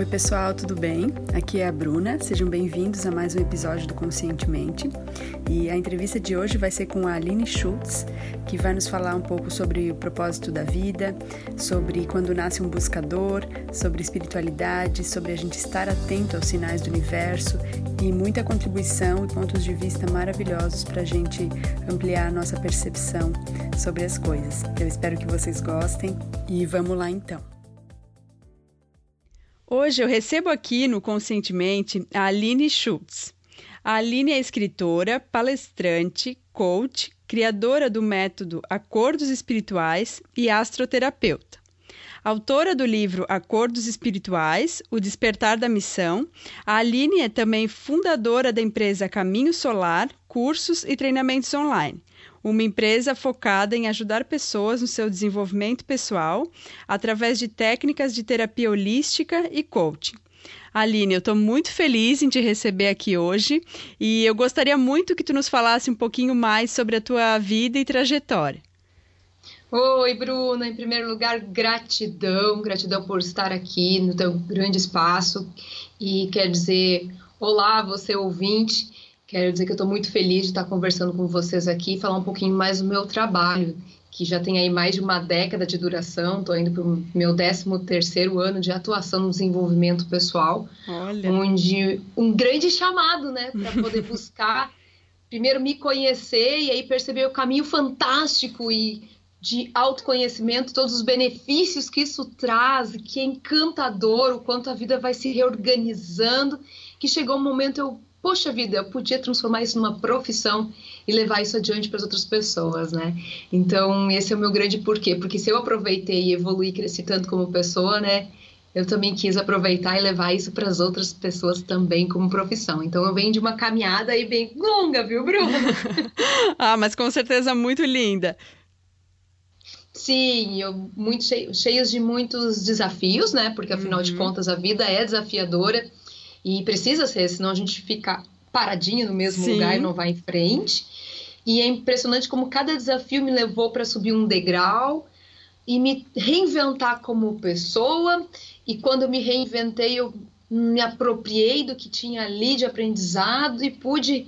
Oi, pessoal, tudo bem? Aqui é a Bruna. Sejam bem-vindos a mais um episódio do Conscientemente. E a entrevista de hoje vai ser com a Aline Schultz, que vai nos falar um pouco sobre o propósito da vida, sobre quando nasce um buscador, sobre espiritualidade, sobre a gente estar atento aos sinais do universo e muita contribuição e pontos de vista maravilhosos para a gente ampliar a nossa percepção sobre as coisas. Eu espero que vocês gostem e vamos lá então. Hoje eu recebo aqui no Conscientemente a Aline Schultz. A Aline é escritora, palestrante, coach, criadora do método Acordos Espirituais e astroterapeuta. Autora do livro Acordos Espirituais, O Despertar da Missão, a Aline é também fundadora da empresa Caminho Solar, cursos e treinamentos online uma empresa focada em ajudar pessoas no seu desenvolvimento pessoal através de técnicas de terapia holística e coaching. Aline, eu estou muito feliz em te receber aqui hoje e eu gostaria muito que tu nos falasse um pouquinho mais sobre a tua vida e trajetória. Oi, Bruna. Em primeiro lugar, gratidão, gratidão por estar aqui no teu grande espaço e quer dizer, olá, você ouvinte. Quero dizer que eu estou muito feliz de estar conversando com vocês aqui e falar um pouquinho mais do meu trabalho, que já tem aí mais de uma década de duração. Estou indo para o meu 13 terceiro ano de atuação no desenvolvimento pessoal, Olha. onde um grande chamado, né, para poder buscar primeiro me conhecer e aí perceber o caminho fantástico e de autoconhecimento, todos os benefícios que isso traz, que é encantador, o quanto a vida vai se reorganizando, que chegou um momento eu poxa vida, eu podia transformar isso numa profissão e levar isso adiante para as outras pessoas, né? Então, esse é o meu grande porquê, porque se eu aproveitei e evoluí e cresci tanto como pessoa, né? Eu também quis aproveitar e levar isso para as outras pessoas também como profissão. Então, eu venho de uma caminhada aí bem longa, viu, Bruno? ah, mas com certeza muito linda. Sim, eu, muito cheio, cheios de muitos desafios, né? Porque afinal uhum. de contas a vida é desafiadora e precisa ser, senão a gente fica paradinho no mesmo Sim. lugar e não vai em frente. E é impressionante como cada desafio me levou para subir um degrau e me reinventar como pessoa. E quando eu me reinventei, eu me apropriei do que tinha ali de aprendizado e pude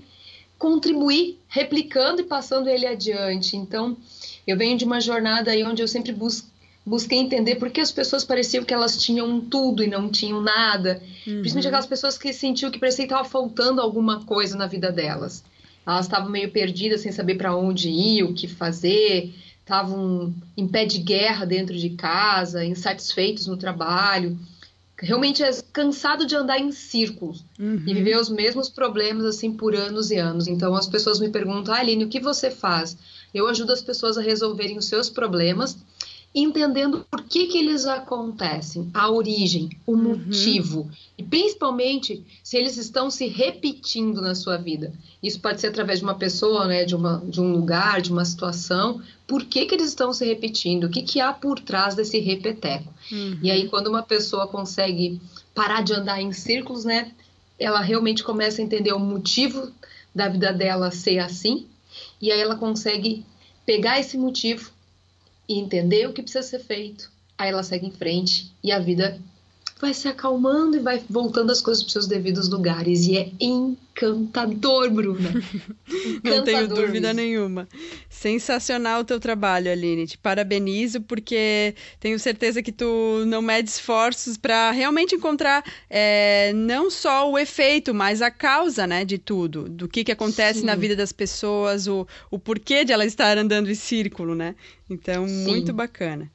contribuir replicando e passando ele adiante. Então, eu venho de uma jornada aí onde eu sempre busco busquei entender por que as pessoas pareciam que elas tinham tudo e não tinham nada. Uhum. Principalmente aquelas pessoas que sentiam que parecia que estava faltando alguma coisa na vida delas. Elas estavam meio perdidas, sem saber para onde ir, o que fazer, estavam em pé de guerra dentro de casa, insatisfeitos no trabalho. Realmente é cansado de andar em círculos uhum. e viver os mesmos problemas assim por anos e anos. Então as pessoas me perguntam, ah, Aline, o que você faz? Eu ajudo as pessoas a resolverem os seus problemas entendendo por que, que eles acontecem, a origem, o uhum. motivo, e principalmente se eles estão se repetindo na sua vida. Isso pode ser através de uma pessoa, né, de, uma, de um lugar, de uma situação. Por que, que eles estão se repetindo? O que, que há por trás desse repeteco? Uhum. E aí, quando uma pessoa consegue parar de andar em círculos, né, ela realmente começa a entender o motivo da vida dela ser assim, e aí ela consegue pegar esse motivo e entender o que precisa ser feito. Aí ela segue em frente e a vida vai se acalmando e vai voltando as coisas para os seus devidos lugares. E é encantador, Bruna. Encantador não tenho dúvida isso. nenhuma. Sensacional o teu trabalho, Aline. Te parabenizo porque tenho certeza que tu não mede esforços para realmente encontrar é, não só o efeito, mas a causa né, de tudo. Do que, que acontece Sim. na vida das pessoas, o, o porquê de ela estar andando em círculo, né? Então, Sim. muito bacana.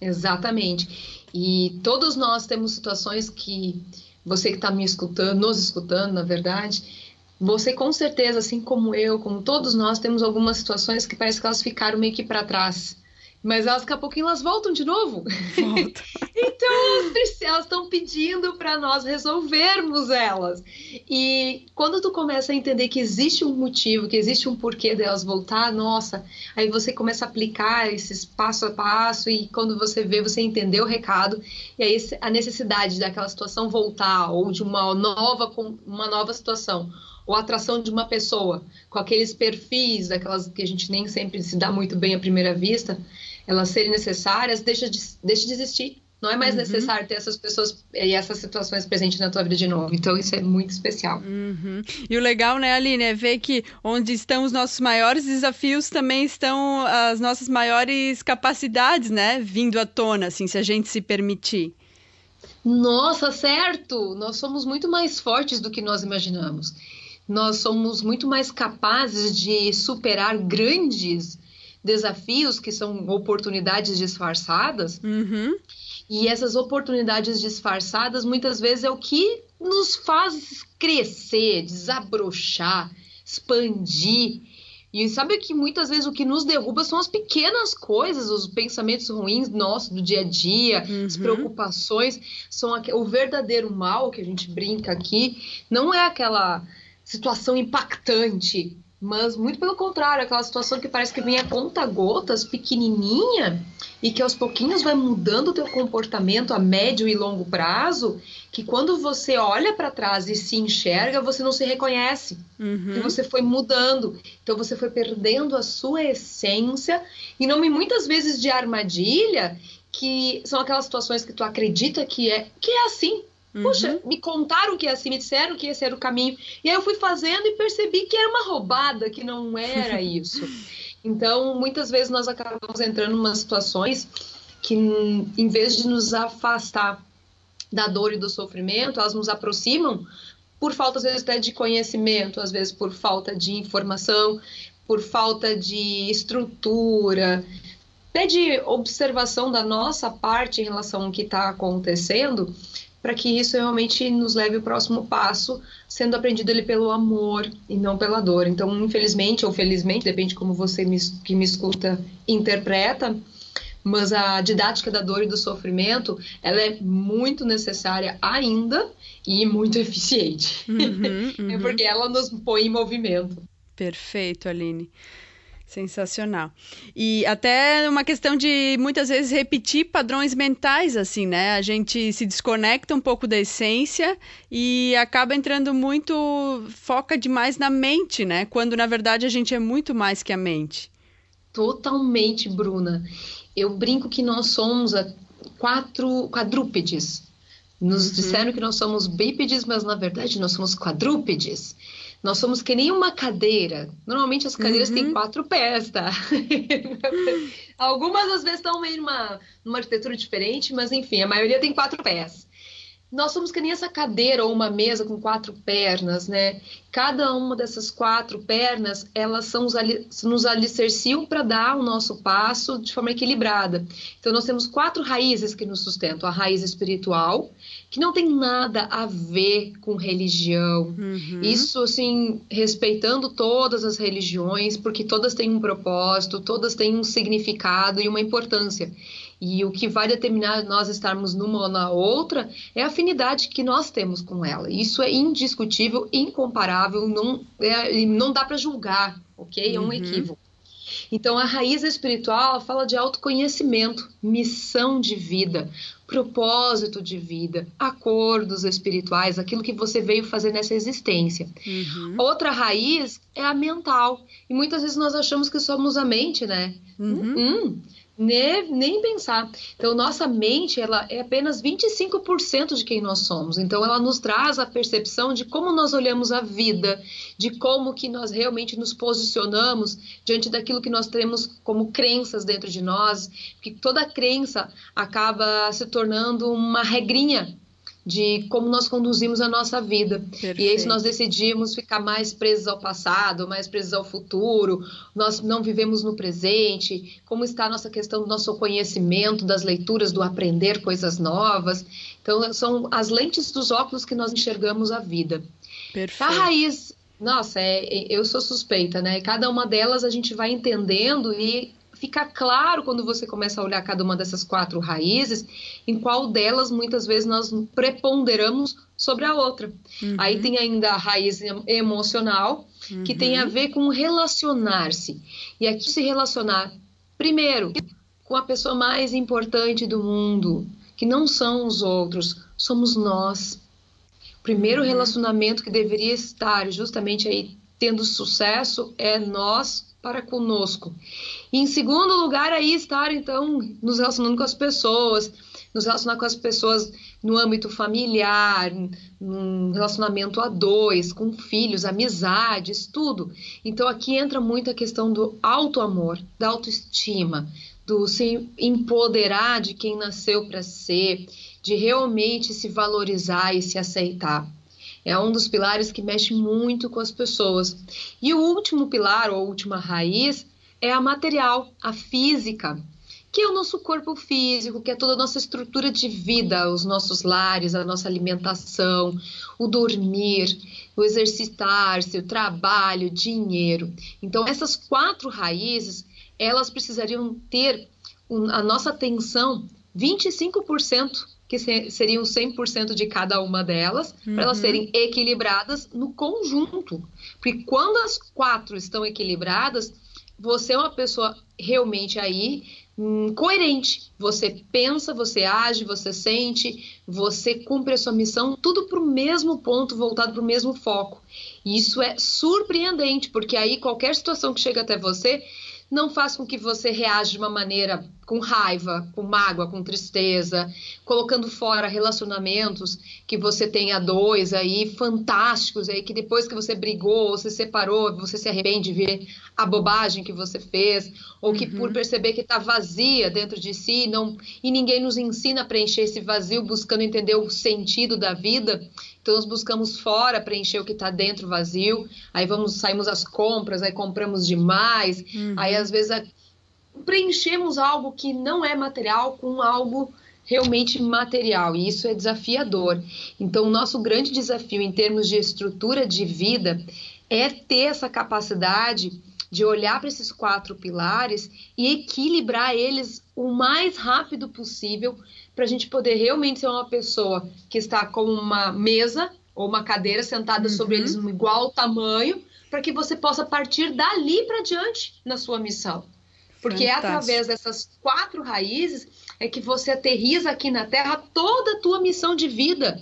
Exatamente. E todos nós temos situações que você que está me escutando, nos escutando, na verdade, você com certeza, assim como eu, como todos nós, temos algumas situações que parece que elas ficaram meio que para trás. Mas elas, daqui a pouquinho, elas voltam de novo. Volta. então, elas estão pedindo para nós resolvermos elas. E quando tu começa a entender que existe um motivo, que existe um porquê delas voltar, nossa, aí você começa a aplicar esses passo a passo e quando você vê, você entendeu o recado. E aí a necessidade daquela situação voltar ou de uma nova, uma nova situação ou a atração de uma pessoa com aqueles perfis, daquelas que a gente nem sempre se dá muito bem à primeira vista, elas serem necessárias, deixa de, deixa de existir. Não é mais uhum. necessário ter essas pessoas e essas situações presentes na tua vida de novo. Então, isso é muito especial. Uhum. E o legal, né, Aline, é ver que onde estão os nossos maiores desafios também estão as nossas maiores capacidades, né? Vindo à tona, assim, se a gente se permitir. Nossa, certo! Nós somos muito mais fortes do que nós imaginamos. Nós somos muito mais capazes de superar grandes desafios que são oportunidades disfarçadas. Uhum. E essas oportunidades disfarçadas muitas vezes é o que nos faz crescer, desabrochar, expandir. E sabe que muitas vezes o que nos derruba são as pequenas coisas, os pensamentos ruins nossos do dia a dia, uhum. as preocupações, são o verdadeiro mal que a gente brinca aqui, não é aquela situação impactante, mas muito pelo contrário, aquela situação que parece que vem a conta gotas, pequenininha, e que aos pouquinhos vai mudando o teu comportamento a médio e longo prazo, que quando você olha para trás e se enxerga, você não se reconhece. Uhum. E você foi mudando. Então você foi perdendo a sua essência, e nome muitas vezes de armadilha, que são aquelas situações que tu acredita que é, que é assim, Uhum. Puxa, me contaram que é assim, me disseram que esse era o caminho. E aí eu fui fazendo e percebi que era uma roubada, que não era isso. então, muitas vezes nós acabamos entrando em umas situações que, em vez de nos afastar da dor e do sofrimento, elas nos aproximam por falta, às vezes, até de conhecimento, às vezes por falta de informação, por falta de estrutura, até de observação da nossa parte em relação ao que está acontecendo para que isso realmente nos leve ao próximo passo, sendo aprendido ele pelo amor e não pela dor. Então, infelizmente ou felizmente, depende como você me, que me escuta interpreta, mas a didática da dor e do sofrimento, ela é muito necessária ainda e muito eficiente. Uhum, uhum. é porque ela nos põe em movimento. Perfeito, Aline. Sensacional. E até uma questão de muitas vezes repetir padrões mentais, assim, né? A gente se desconecta um pouco da essência e acaba entrando muito, foca demais na mente, né? Quando na verdade a gente é muito mais que a mente. Totalmente, Bruna. Eu brinco que nós somos quatro quadrúpedes. Nos uhum. disseram que nós somos bípedes, mas na verdade nós somos quadrúpedes. Nós somos que nem uma cadeira. Normalmente as cadeiras uhum. têm quatro pés, tá? Algumas às vezes estão meio numa, numa arquitetura diferente, mas enfim, a maioria tem quatro pés nós somos que nem essa cadeira ou uma mesa com quatro pernas, né? Cada uma dessas quatro pernas, elas são os ali, nos alicerciam para dar o nosso passo de forma equilibrada. Então, nós temos quatro raízes que nos sustentam. A raiz espiritual, que não tem nada a ver com religião. Uhum. Isso, assim, respeitando todas as religiões, porque todas têm um propósito, todas têm um significado e uma importância. E o que vai determinar nós estarmos numa ou na outra é a afinidade que nós temos com ela. Isso é indiscutível, incomparável, não, é, não dá para julgar, ok? É um uhum. equívoco. Então, a raiz espiritual fala de autoconhecimento, missão de vida, propósito de vida, acordos espirituais, aquilo que você veio fazer nessa existência. Uhum. Outra raiz é a mental. E muitas vezes nós achamos que somos a mente, né? Uhum. Hum, nem, nem pensar. Então, nossa mente ela é apenas 25% de quem nós somos. Então, ela nos traz a percepção de como nós olhamos a vida, de como que nós realmente nos posicionamos diante daquilo que nós temos como crenças dentro de nós, que toda crença acaba se tornando uma regrinha de como nós conduzimos a nossa vida. Perfeito. E aí, se nós decidimos ficar mais presos ao passado, mais presos ao futuro, nós não vivemos no presente, como está a nossa questão do nosso conhecimento, das leituras, do aprender coisas novas. Então, são as lentes dos óculos que nós enxergamos a vida. Perfeito. A raiz, nossa, é, eu sou suspeita, né? Cada uma delas a gente vai entendendo e fica claro quando você começa a olhar cada uma dessas quatro raízes, em qual delas muitas vezes nós preponderamos sobre a outra. Uhum. Aí tem ainda a raiz emocional, uhum. que tem a uhum. ver com relacionar-se. E aqui se relacionar, primeiro, com a pessoa mais importante do mundo, que não são os outros, somos nós. O primeiro uhum. relacionamento que deveria estar justamente aí tendo sucesso é nós para conosco. E, em segundo lugar, aí estar, então, nos relacionando com as pessoas, nos relacionar com as pessoas no âmbito familiar, num relacionamento a dois, com filhos, amizades, tudo. Então aqui entra muito a questão do auto-amor, da autoestima, do se empoderar de quem nasceu para ser, de realmente se valorizar e se aceitar. É um dos pilares que mexe muito com as pessoas. E o último pilar, ou última raiz, é a material, a física, que é o nosso corpo físico, que é toda a nossa estrutura de vida, os nossos lares, a nossa alimentação, o dormir, o exercitar-se, o trabalho, o dinheiro. Então, essas quatro raízes, elas precisariam ter a nossa atenção 25% que seriam 100% de cada uma delas, uhum. para elas serem equilibradas no conjunto. Porque quando as quatro estão equilibradas, você é uma pessoa realmente aí hum, coerente. Você pensa, você age, você sente, você cumpre a sua missão, tudo para o mesmo ponto, voltado para o mesmo foco. E isso é surpreendente, porque aí qualquer situação que chega até você não faz com que você reaja de uma maneira com raiva, com mágoa, com tristeza, colocando fora relacionamentos que você tenha dois aí fantásticos aí que depois que você brigou, ou se separou, você se arrepende de ver a bobagem que você fez, ou que uhum. por perceber que está vazia dentro de si, não e ninguém nos ensina a preencher esse vazio buscando entender o sentido da vida. Então nós buscamos fora preencher o que está dentro vazio. Aí vamos saímos às compras, aí compramos demais. Uhum. Aí às vezes a, preenchemos algo que não é material com algo realmente material, e isso é desafiador. Então, o nosso grande desafio em termos de estrutura de vida é ter essa capacidade de olhar para esses quatro pilares e equilibrar eles o mais rápido possível para a gente poder realmente ser uma pessoa que está com uma mesa ou uma cadeira sentada uhum. sobre eles no igual tamanho, para que você possa partir dali para diante na sua missão. Porque é Fantástico. através dessas quatro raízes é que você aterriza aqui na Terra toda a tua missão de vida.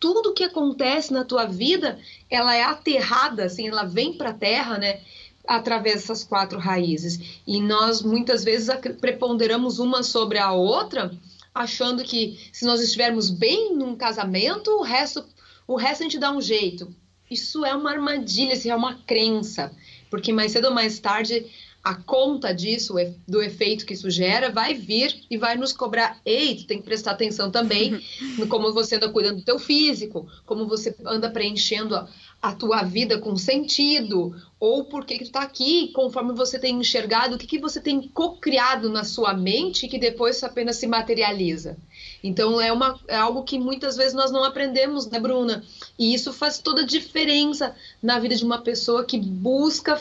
Tudo que acontece na tua vida, ela é aterrada, assim, ela vem para a Terra, né? Através dessas quatro raízes. E nós muitas vezes preponderamos uma sobre a outra, achando que se nós estivermos bem num casamento, o resto, o resto a gente dá um jeito. Isso é uma armadilha, isso é uma crença. Porque mais cedo ou mais tarde a conta disso, do efeito que isso gera, vai vir e vai nos cobrar. Ei, tu tem que prestar atenção também no como você anda cuidando do teu físico, como você anda preenchendo a, a tua vida com sentido, ou por que, que tu está aqui, conforme você tem enxergado, o que, que você tem co-criado na sua mente que depois apenas se materializa. Então é, uma, é algo que muitas vezes nós não aprendemos, né, Bruna? E isso faz toda a diferença na vida de uma pessoa que busca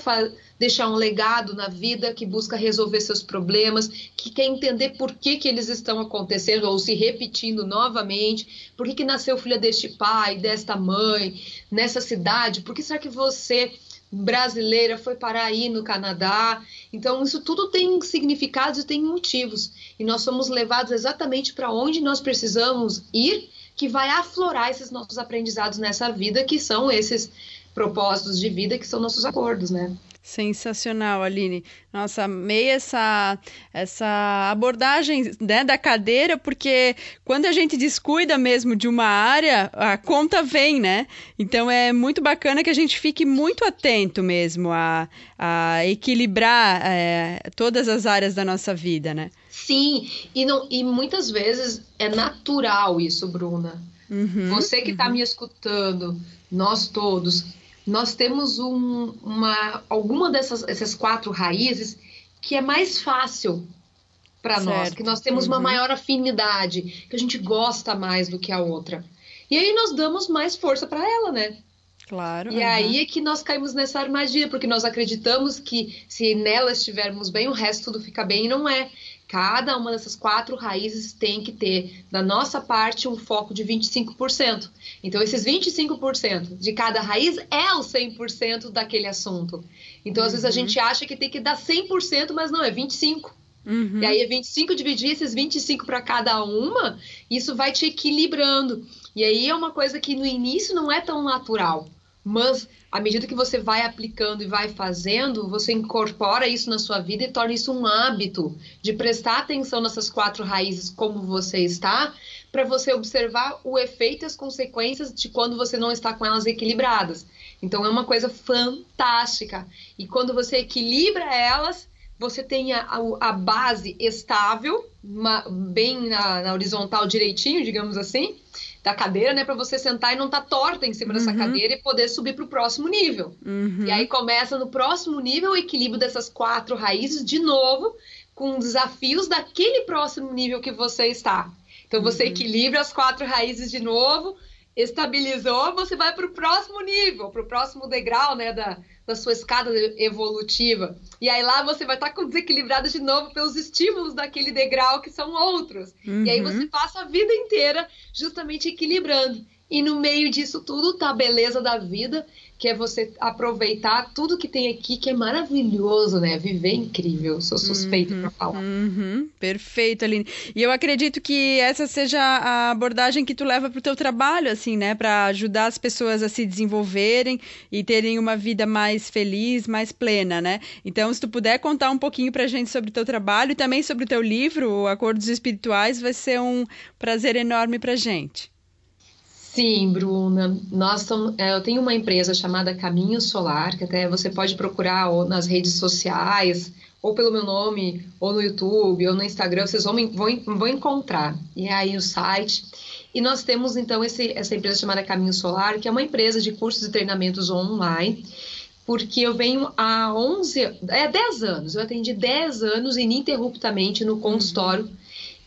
deixar um legado na vida, que busca resolver seus problemas, que quer entender por que, que eles estão acontecendo ou se repetindo novamente, por que, que nasceu filha deste pai, desta mãe, nessa cidade, por que será que você brasileira foi parar aí no Canadá. Então, isso tudo tem significados e tem motivos. E nós somos levados exatamente para onde nós precisamos ir, que vai aflorar esses nossos aprendizados nessa vida, que são esses propósitos de vida, que são nossos acordos, né? Sensacional, Aline. Nossa, amei essa, essa abordagem né, da cadeira, porque quando a gente descuida mesmo de uma área, a conta vem, né? Então é muito bacana que a gente fique muito atento mesmo a, a equilibrar é, todas as áreas da nossa vida, né? Sim, e, não, e muitas vezes é natural isso, Bruna. Uhum, Você que está uhum. me escutando, nós todos, nós temos um, uma, alguma dessas essas quatro raízes que é mais fácil para nós, que nós temos uhum. uma maior afinidade, que a gente gosta mais do que a outra. E aí nós damos mais força para ela, né? Claro. E uhum. aí é que nós caímos nessa armadilha, porque nós acreditamos que se nela estivermos bem, o resto tudo fica bem e não é. Cada uma dessas quatro raízes tem que ter, da nossa parte, um foco de 25%. Então, esses 25% de cada raiz é o 100% daquele assunto. Então, às uhum. vezes a uhum. gente acha que tem que dar 100%, mas não, é 25%. Uhum. E aí é 25 dividir esses 25 para cada uma, isso vai te equilibrando. E aí é uma coisa que no início não é tão natural. Mas à medida que você vai aplicando e vai fazendo, você incorpora isso na sua vida e torna isso um hábito de prestar atenção nessas quatro raízes como você está, para você observar o efeito e as consequências de quando você não está com elas equilibradas. Então é uma coisa fantástica. E quando você equilibra elas, você tem a, a base estável, uma, bem na, na horizontal direitinho, digamos assim, da cadeira, né, para você sentar e não estar tá torta em cima uhum. dessa cadeira e poder subir para o próximo nível. Uhum. E aí começa no próximo nível o equilíbrio dessas quatro raízes de novo, com desafios daquele próximo nível que você está. Então você uhum. equilibra as quatro raízes de novo, estabilizou, você vai para o próximo nível, para o próximo degrau, né, da, da sua escada evolutiva. E aí lá você vai estar tá desequilibrado de novo pelos estímulos daquele degrau que são outros. Uhum. E aí você uhum. passa a vida inteira justamente equilibrando. E no meio disso tudo tá a beleza da vida, que é você aproveitar tudo que tem aqui, que é maravilhoso, né? Viver é incrível. Sou suspeita uhum, para falar. Uhum, perfeito, Aline. E eu acredito que essa seja a abordagem que tu leva para o teu trabalho, assim, né? Para ajudar as pessoas a se desenvolverem e terem uma vida mais feliz, mais plena, né? Então, se tu puder contar um pouquinho para a gente sobre o teu trabalho e também sobre o teu livro, Acordos Espirituais, vai ser um prazer enorme para gente. Sim, Bruna. Nós é, eu tenho uma empresa chamada Caminho Solar, que até você pode procurar ou nas redes sociais, ou pelo meu nome, ou no YouTube, ou no Instagram, vocês vão, vão, vão encontrar. E é aí o site. E nós temos então esse, essa empresa chamada Caminho Solar, que é uma empresa de cursos e treinamentos online, porque eu venho há 11, é 10 anos, eu atendi 10 anos ininterruptamente no consultório.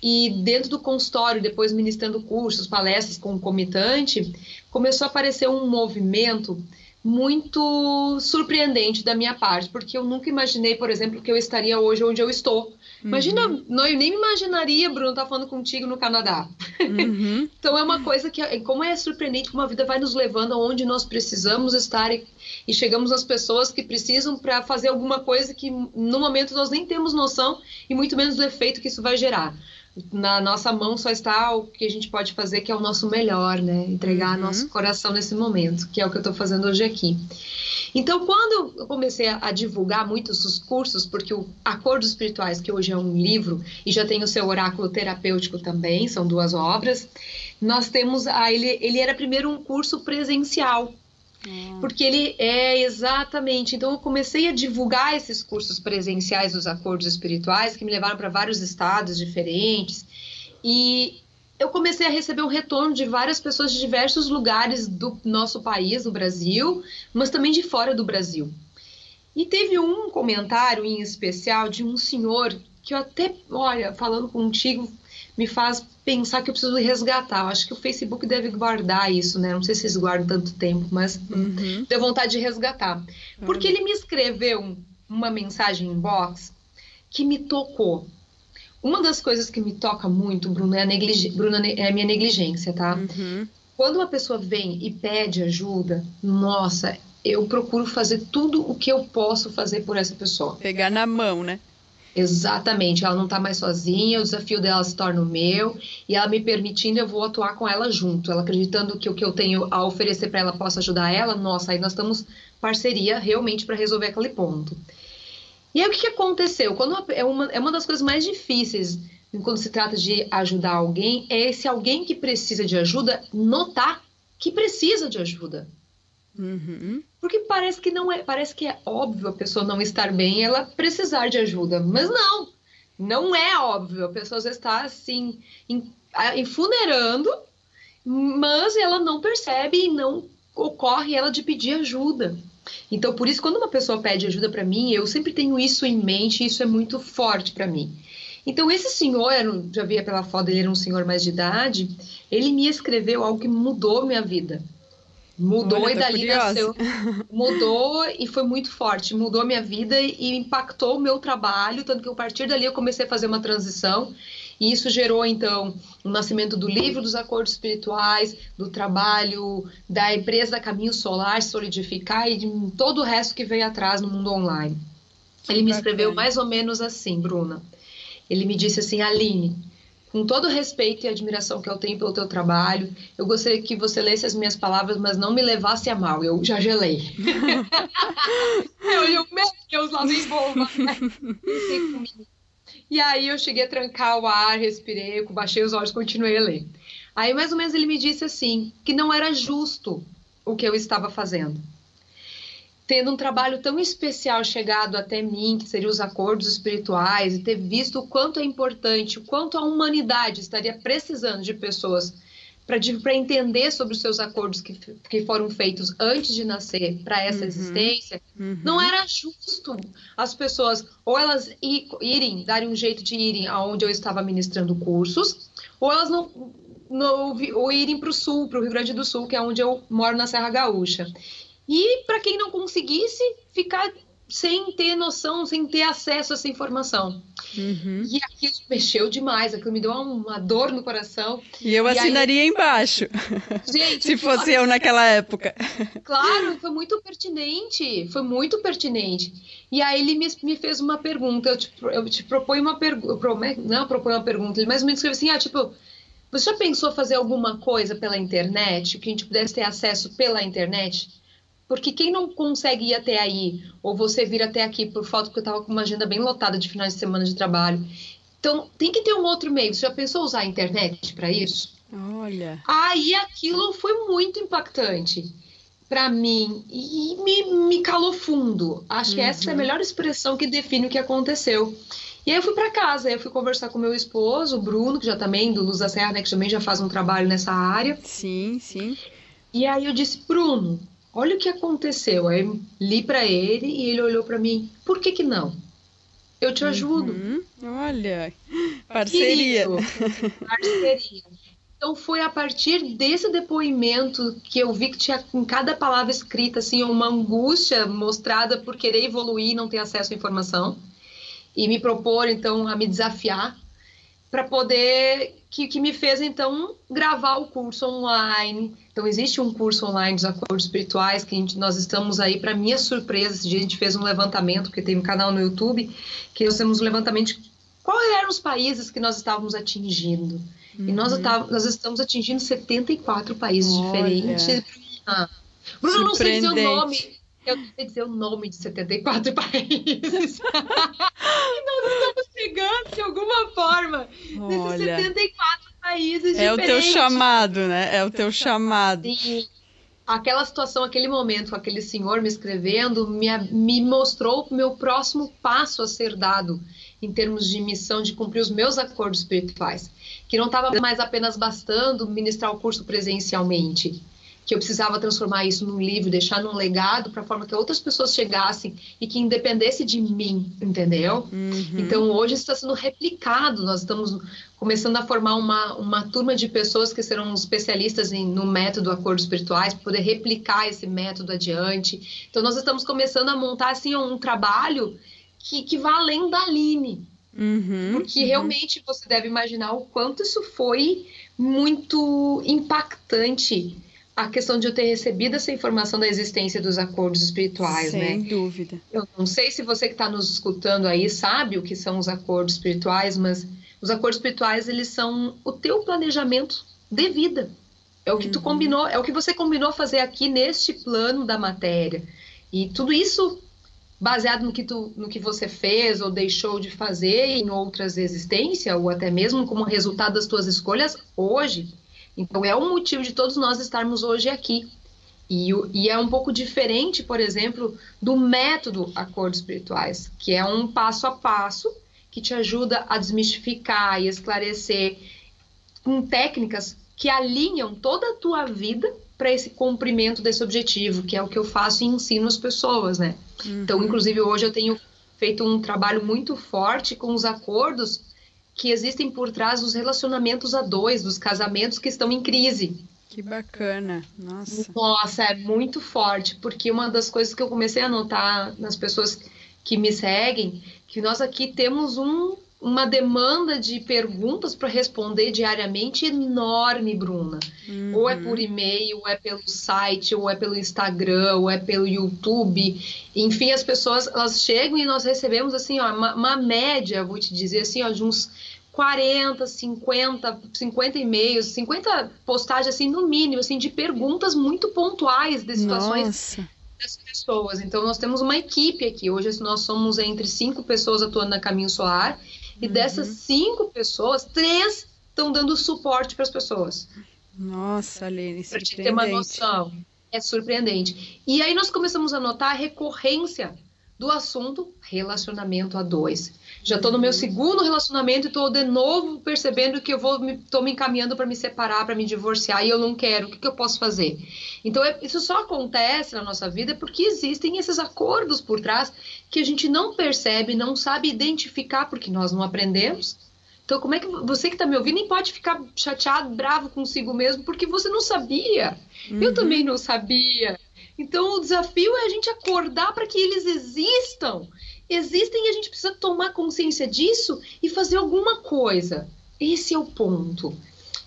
Uhum e dentro do consultório, depois ministrando cursos, palestras concomitante, começou a aparecer um movimento muito surpreendente da minha parte, porque eu nunca imaginei, por exemplo, que eu estaria hoje onde eu estou. Imagina, uhum. não, eu nem me imaginaria, Bruno, estar tá falando contigo no Canadá. Uhum. então é uma coisa que, como é surpreendente como a vida vai nos levando aonde nós precisamos estar e, e chegamos às pessoas que precisam para fazer alguma coisa que no momento nós nem temos noção e muito menos do efeito que isso vai gerar na nossa mão só está o que a gente pode fazer, que é o nosso melhor, né? Entregar uhum. nosso coração nesse momento, que é o que eu estou fazendo hoje aqui. Então, quando eu comecei a, divulgar muitos os cursos, porque o Acordos Espirituais, que hoje é um livro, e já tem o seu oráculo terapêutico também, são duas obras, nós temos a, ele, ele era primeiro um curso presencial, Hum. Porque ele é exatamente. Então, eu comecei a divulgar esses cursos presenciais dos acordos espirituais, que me levaram para vários estados diferentes. E eu comecei a receber um retorno de várias pessoas de diversos lugares do nosso país, do Brasil, mas também de fora do Brasil. E teve um comentário em especial de um senhor que eu até, olha, falando contigo, me faz pensar que eu preciso resgatar. Eu acho que o Facebook deve guardar isso, né? Não sei se eles guardam tanto tempo, mas uhum. deu vontade de resgatar. Porque ele me escreveu uma mensagem em box que me tocou. Uma das coisas que me toca muito, Bruno, é a, Bruno, é a minha negligência, tá? Uhum. Quando uma pessoa vem e pede ajuda, nossa, eu procuro fazer tudo o que eu posso fazer por essa pessoa. Pegar na mão, né? Exatamente, ela não está mais sozinha, o desafio dela se torna o meu, e ela me permitindo, eu vou atuar com ela junto. Ela acreditando que o que eu tenho a oferecer para ela possa ajudar ela, nossa, aí nós estamos parceria realmente para resolver aquele ponto. E aí o que, que aconteceu? Quando é, uma, é uma das coisas mais difíceis quando se trata de ajudar alguém, é esse alguém que precisa de ajuda notar que precisa de ajuda. Uhum. Porque parece que não é, parece que é óbvio a pessoa não estar bem, ela precisar de ajuda, mas não, não é óbvio. A pessoa está assim, enfunerando, mas ela não percebe e não ocorre ela de pedir ajuda. Então, por isso, quando uma pessoa pede ajuda para mim, eu sempre tenho isso em mente, isso é muito forte para mim. Então, esse senhor, já via pela foto, ele era um senhor mais de idade, ele me escreveu algo que mudou minha vida. Mudou Olha, e dali curiosa. nasceu. Mudou e foi muito forte. Mudou a minha vida e impactou o meu trabalho, tanto que a partir dali eu comecei a fazer uma transição. E isso gerou, então, o nascimento do livro dos acordos espirituais, do trabalho da empresa Caminho Solar solidificar e de todo o resto que veio atrás no mundo online. Ele me escreveu mais ou menos assim, Bruna. Ele me disse assim, Aline, com todo o respeito e admiração que eu tenho pelo teu trabalho, eu gostaria que você lesse as minhas palavras, mas não me levasse a mal. Eu já gelei. eu, eu, meu Deus, lá vem bomba. Né? E aí eu cheguei a trancar o ar, respirei, baixei os olhos, continuei a ler. Aí mais ou menos ele me disse assim, que não era justo o que eu estava fazendo tendo um trabalho tão especial chegado até mim, que seria os acordos espirituais, e ter visto o quanto é importante, o quanto a humanidade estaria precisando de pessoas para entender sobre os seus acordos que, que foram feitos antes de nascer para essa uhum, existência, uhum. não era justo as pessoas ou elas irem, darem um jeito de irem aonde eu estava ministrando cursos, ou elas não, não ou irem para o sul, para o Rio Grande do Sul, que é onde eu moro na Serra Gaúcha. E para quem não conseguisse, ficar sem ter noção, sem ter acesso a essa informação. Uhum. E aquilo mexeu demais, aquilo me deu uma dor no coração. E eu assinaria aí... embaixo. Gente, se fosse eu naquela época. Claro, foi muito pertinente, foi muito pertinente. E aí ele me, me fez uma pergunta, eu te, eu te proponho uma pergunta, não proponho uma pergunta, ele mais ou menos escreveu assim, ah, tipo, você já pensou fazer alguma coisa pela internet, que a gente pudesse ter acesso pela internet? Porque quem não consegue ir até aí, ou você vir até aqui por falta, porque eu estava com uma agenda bem lotada de finais de semana de trabalho. Então, tem que ter um outro meio. Você já pensou usar a internet para isso? Olha. Aí aquilo foi muito impactante para mim e me, me calou fundo. Acho uhum. que essa é a uhum. melhor expressão que define o que aconteceu. E aí eu fui para casa, eu fui conversar com meu esposo, o Bruno, que já também do Luz da Serra, né, que também já faz um trabalho nessa área. Sim, sim. E aí eu disse, Bruno, olha o que aconteceu. Aí li para ele e ele olhou para mim, por que que não? Eu te ajudo. Uhum. Olha, parceria. parceria. Então foi a partir desse depoimento que eu vi que tinha em cada palavra escrita assim uma angústia mostrada por querer evoluir e não ter acesso à informação e me propor então a me desafiar para poder que, que me fez então gravar o curso online. Então existe um curso online dos acordos espirituais que gente, nós estamos aí para minha surpresa, esse dia a gente fez um levantamento porque tem um canal no YouTube que nós temos um levantamento de quais eram os países que nós estávamos atingindo. Uhum. E nós, uhum. nós estamos atingindo 74 países Olha. diferentes. Ah, Bruno, não sei o nome eu não sei dizer o nome de 74 países. e nós estamos chegando de alguma forma Olha, nesses 74 países É diferentes. o teu chamado, né? É o teu chamado. Sim. Aquela situação, aquele momento, aquele senhor me escrevendo, me, me mostrou o meu próximo passo a ser dado em termos de missão de cumprir os meus acordos espirituais. Que não estava mais apenas bastando ministrar o curso presencialmente que eu precisava transformar isso num livro, deixar num legado, para forma que outras pessoas chegassem e que independesse de mim, entendeu? Uhum. Então hoje está sendo replicado, nós estamos começando a formar uma, uma turma de pessoas que serão especialistas em, no método acordos espirituais, para poder replicar esse método adiante. Então nós estamos começando a montar assim um trabalho que, que vá além da Aline. Uhum, porque uhum. realmente você deve imaginar o quanto isso foi muito impactante a questão de eu ter recebido essa informação da existência dos acordos espirituais, Sem né? Sem dúvida. Eu não sei se você que está nos escutando aí sabe o que são os acordos espirituais, mas os acordos espirituais eles são o teu planejamento de vida. É o que uhum. tu combinou, é o que você combinou fazer aqui neste plano da matéria. E tudo isso baseado no que, tu, no que você fez ou deixou de fazer em outras existências, ou até mesmo como resultado das tuas escolhas hoje, então, é um motivo de todos nós estarmos hoje aqui. E, e, é um pouco diferente, por exemplo, do método acordos espirituais, que é um passo a passo que te ajuda a desmistificar e esclarecer com técnicas que alinham toda a tua vida para esse cumprimento desse objetivo, que é o que eu faço e ensino as pessoas, né? Uhum. Então, inclusive, hoje eu tenho feito um trabalho muito forte com os acordos que existem por trás dos relacionamentos a dois, dos casamentos que estão em crise. Que bacana, nossa. Nossa, é muito forte, porque uma das coisas que eu comecei a notar nas pessoas que me seguem, que nós aqui temos um, uma demanda de perguntas para responder diariamente enorme, Bruna. Uhum. Ou é por e-mail, ou é pelo site, ou é pelo Instagram, ou é pelo YouTube. Enfim, as pessoas elas chegam e nós recebemos assim, ó, uma, uma média, vou te dizer assim, ó, de uns 40, 50, 50 e-mails, 50 postagens, assim, no mínimo, assim, de perguntas muito pontuais de situações Nossa. das pessoas. Então, nós temos uma equipe aqui. Hoje, nós somos entre cinco pessoas atuando na Caminho Solar. E uhum. dessas cinco pessoas, três estão dando suporte para as pessoas. Nossa, Aline, Para te ter uma noção. É surpreendente. E aí nós começamos a notar a recorrência do assunto relacionamento a dois. Já estou no meu segundo relacionamento e estou de novo percebendo que eu vou me, tô me encaminhando para me separar, para me divorciar e eu não quero. O que, que eu posso fazer? Então é, isso só acontece na nossa vida porque existem esses acordos por trás que a gente não percebe, não sabe identificar porque nós não aprendemos. Então como é que você que está me ouvindo nem pode ficar chateado, bravo consigo mesmo porque você não sabia? Uhum. Eu também não sabia. Então, o desafio é a gente acordar para que eles existam. Existem e a gente precisa tomar consciência disso e fazer alguma coisa. Esse é o ponto.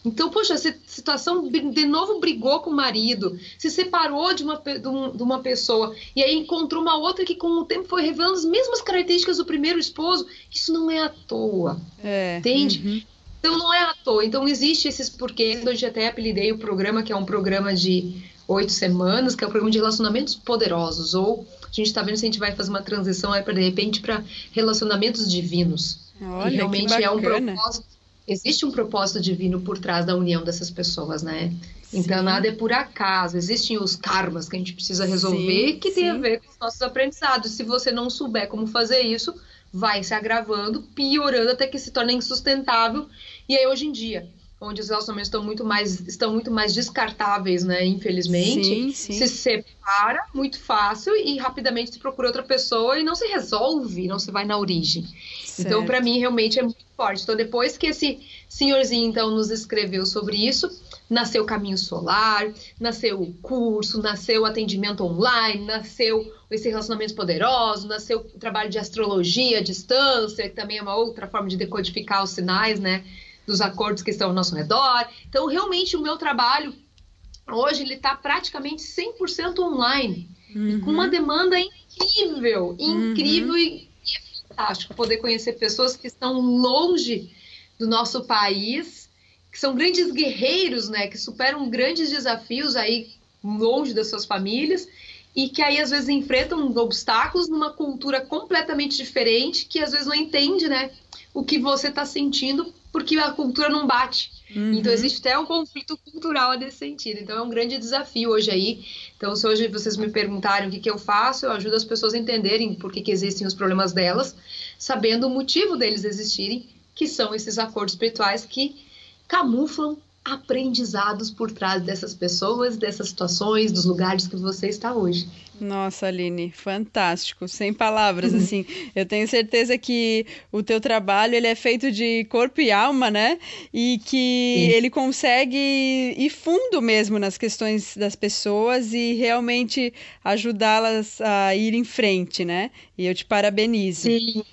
Então, poxa, essa situação de novo brigou com o marido, se separou de uma, de uma pessoa e aí encontrou uma outra que com o tempo foi revelando as mesmas características do primeiro esposo. Isso não é à toa. É, entende? Uhum. Então não é à toa. Então existe esses porquês. Eu já até apelidei o programa, que é um programa de oito semanas, que é o programa de relacionamentos poderosos, ou a gente está vendo se a gente vai fazer uma transição aí para de repente para relacionamentos divinos. Olha, que realmente é um propósito. Existe um propósito divino por trás da união dessas pessoas, né? Sim. Então nada é por acaso. Existem os karmas que a gente precisa resolver sim, que tem a ver com os nossos aprendizados. Se você não souber como fazer isso, vai se agravando, piorando até que se torne insustentável. E aí hoje em dia, onde os relacionamentos estão muito mais estão muito mais descartáveis, né? Infelizmente, sim, sim. se separa muito fácil e rapidamente se procura outra pessoa e não se resolve, não se vai na origem. Então, certo. Então, para mim, realmente é muito forte. Então, depois que esse senhorzinho então nos escreveu sobre isso, nasceu o Caminho Solar, nasceu o curso, nasceu o atendimento online, nasceu esse relacionamento poderoso, nasceu o trabalho de astrologia à distância, que também é uma outra forma de decodificar os sinais, né? Dos acordos que estão ao nosso redor. Então, realmente, o meu trabalho hoje ele está praticamente 100% online, uhum. com uma uhum. demanda incrível, incrível uhum. e, e é fantástico poder conhecer pessoas que estão longe do nosso país, que são grandes guerreiros, né, que superam grandes desafios aí longe das suas famílias e que aí às vezes enfrentam obstáculos numa cultura completamente diferente, que às vezes não entende, né, o que você está sentindo porque a cultura não bate. Uhum. Então existe até um conflito cultural nesse sentido. Então é um grande desafio hoje aí. Então se hoje vocês me perguntarem o que, que eu faço, eu ajudo as pessoas a entenderem por que, que existem os problemas delas, sabendo o motivo deles existirem, que são esses acordos espirituais que camuflam aprendizados por trás dessas pessoas, dessas situações, dos lugares que você está hoje. Nossa, Aline, fantástico, sem palavras, assim. Eu tenho certeza que o teu trabalho ele é feito de corpo e alma, né? E que Sim. ele consegue ir fundo mesmo nas questões das pessoas e realmente ajudá-las a ir em frente, né? E eu te parabenizo. Sim.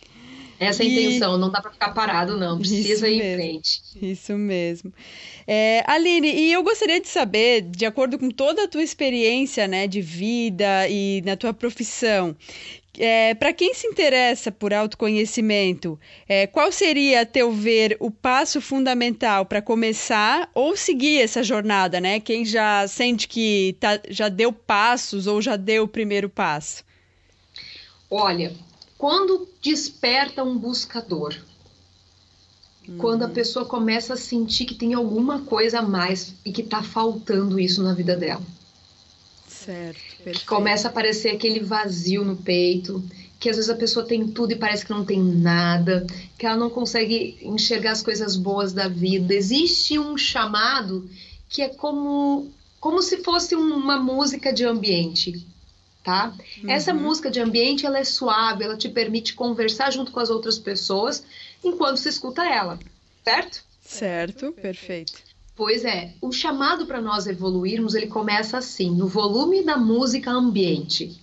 Essa é a e... intenção, não dá para ficar parado, não. Precisa ir em frente. Isso mesmo. É, Aline, e eu gostaria de saber, de acordo com toda a tua experiência né, de vida e na tua profissão, é, para quem se interessa por autoconhecimento, é, qual seria, a teu ver, o passo fundamental para começar ou seguir essa jornada, né? Quem já sente que tá, já deu passos ou já deu o primeiro passo? Olha, quando desperta um buscador, uhum. quando a uhum. pessoa começa a sentir que tem alguma coisa a mais e que está faltando isso na vida dela. Certo, perfeito. Que começa a aparecer aquele vazio no peito, que às vezes a pessoa tem tudo e parece que não tem nada, que ela não consegue enxergar as coisas boas da vida. Existe um chamado que é como como se fosse uma música de ambiente tá? Uhum. Essa música de ambiente, ela é suave, ela te permite conversar junto com as outras pessoas enquanto se escuta ela, certo? Certo, perfeito. Pois é, o chamado para nós evoluirmos, ele começa assim, no volume da música ambiente.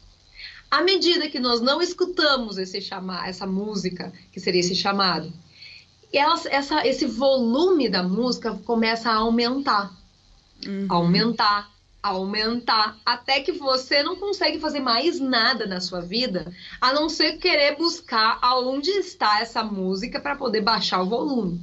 À medida que nós não escutamos esse chamar, essa música, que seria esse chamado, ela, essa, esse volume da música começa a aumentar. Uhum. Aumentar, aumentar até que você não consegue fazer mais nada na sua vida a não ser querer buscar aonde está essa música para poder baixar o volume.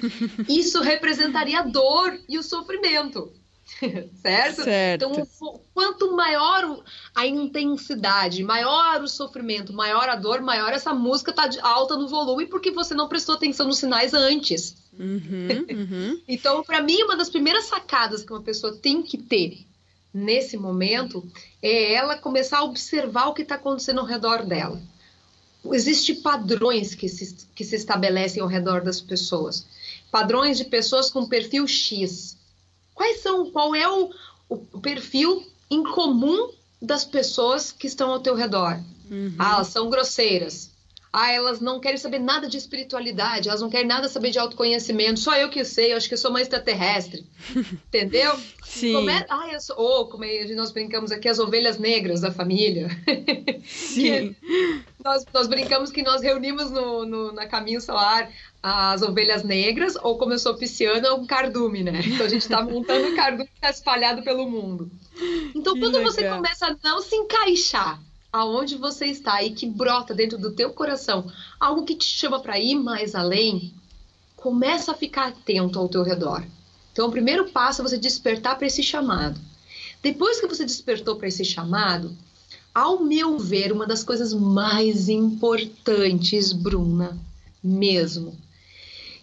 Isso representaria a dor e o sofrimento. certo? certo? Então, quanto maior a intensidade, maior o sofrimento, maior a dor, maior essa música tá alta no volume porque você não prestou atenção nos sinais antes. Uhum, uhum. então, para mim, uma das primeiras sacadas que uma pessoa tem que ter nesse momento é ela começar a observar o que está acontecendo ao redor dela. Existem padrões que se, que se estabelecem ao redor das pessoas. Padrões de pessoas com perfil X Quais são, qual é o, o perfil em comum das pessoas que estão ao teu redor? Uhum. Ah, elas são grosseiras. Ah, elas não querem saber nada de espiritualidade, elas não querem nada saber de autoconhecimento. Só eu que sei, eu acho que eu sou uma extraterrestre. Entendeu? Sim. Como é... ah, eu sou... Ou, como é, nós brincamos aqui, as ovelhas negras da família. Sim. nós, nós brincamos que nós reunimos no, no, na Caminho Solar as ovelhas negras, ou como eu sou pisciana, um cardume, né? Então a gente está montando um cardume que está espalhado pelo mundo. Então, que quando legal. você começa a não se encaixar aonde você está e que brota dentro do teu coração algo que te chama para ir mais além, começa a ficar atento ao teu redor. Então, o primeiro passo é você despertar para esse chamado. Depois que você despertou para esse chamado, ao meu ver, uma das coisas mais importantes, Bruna, mesmo,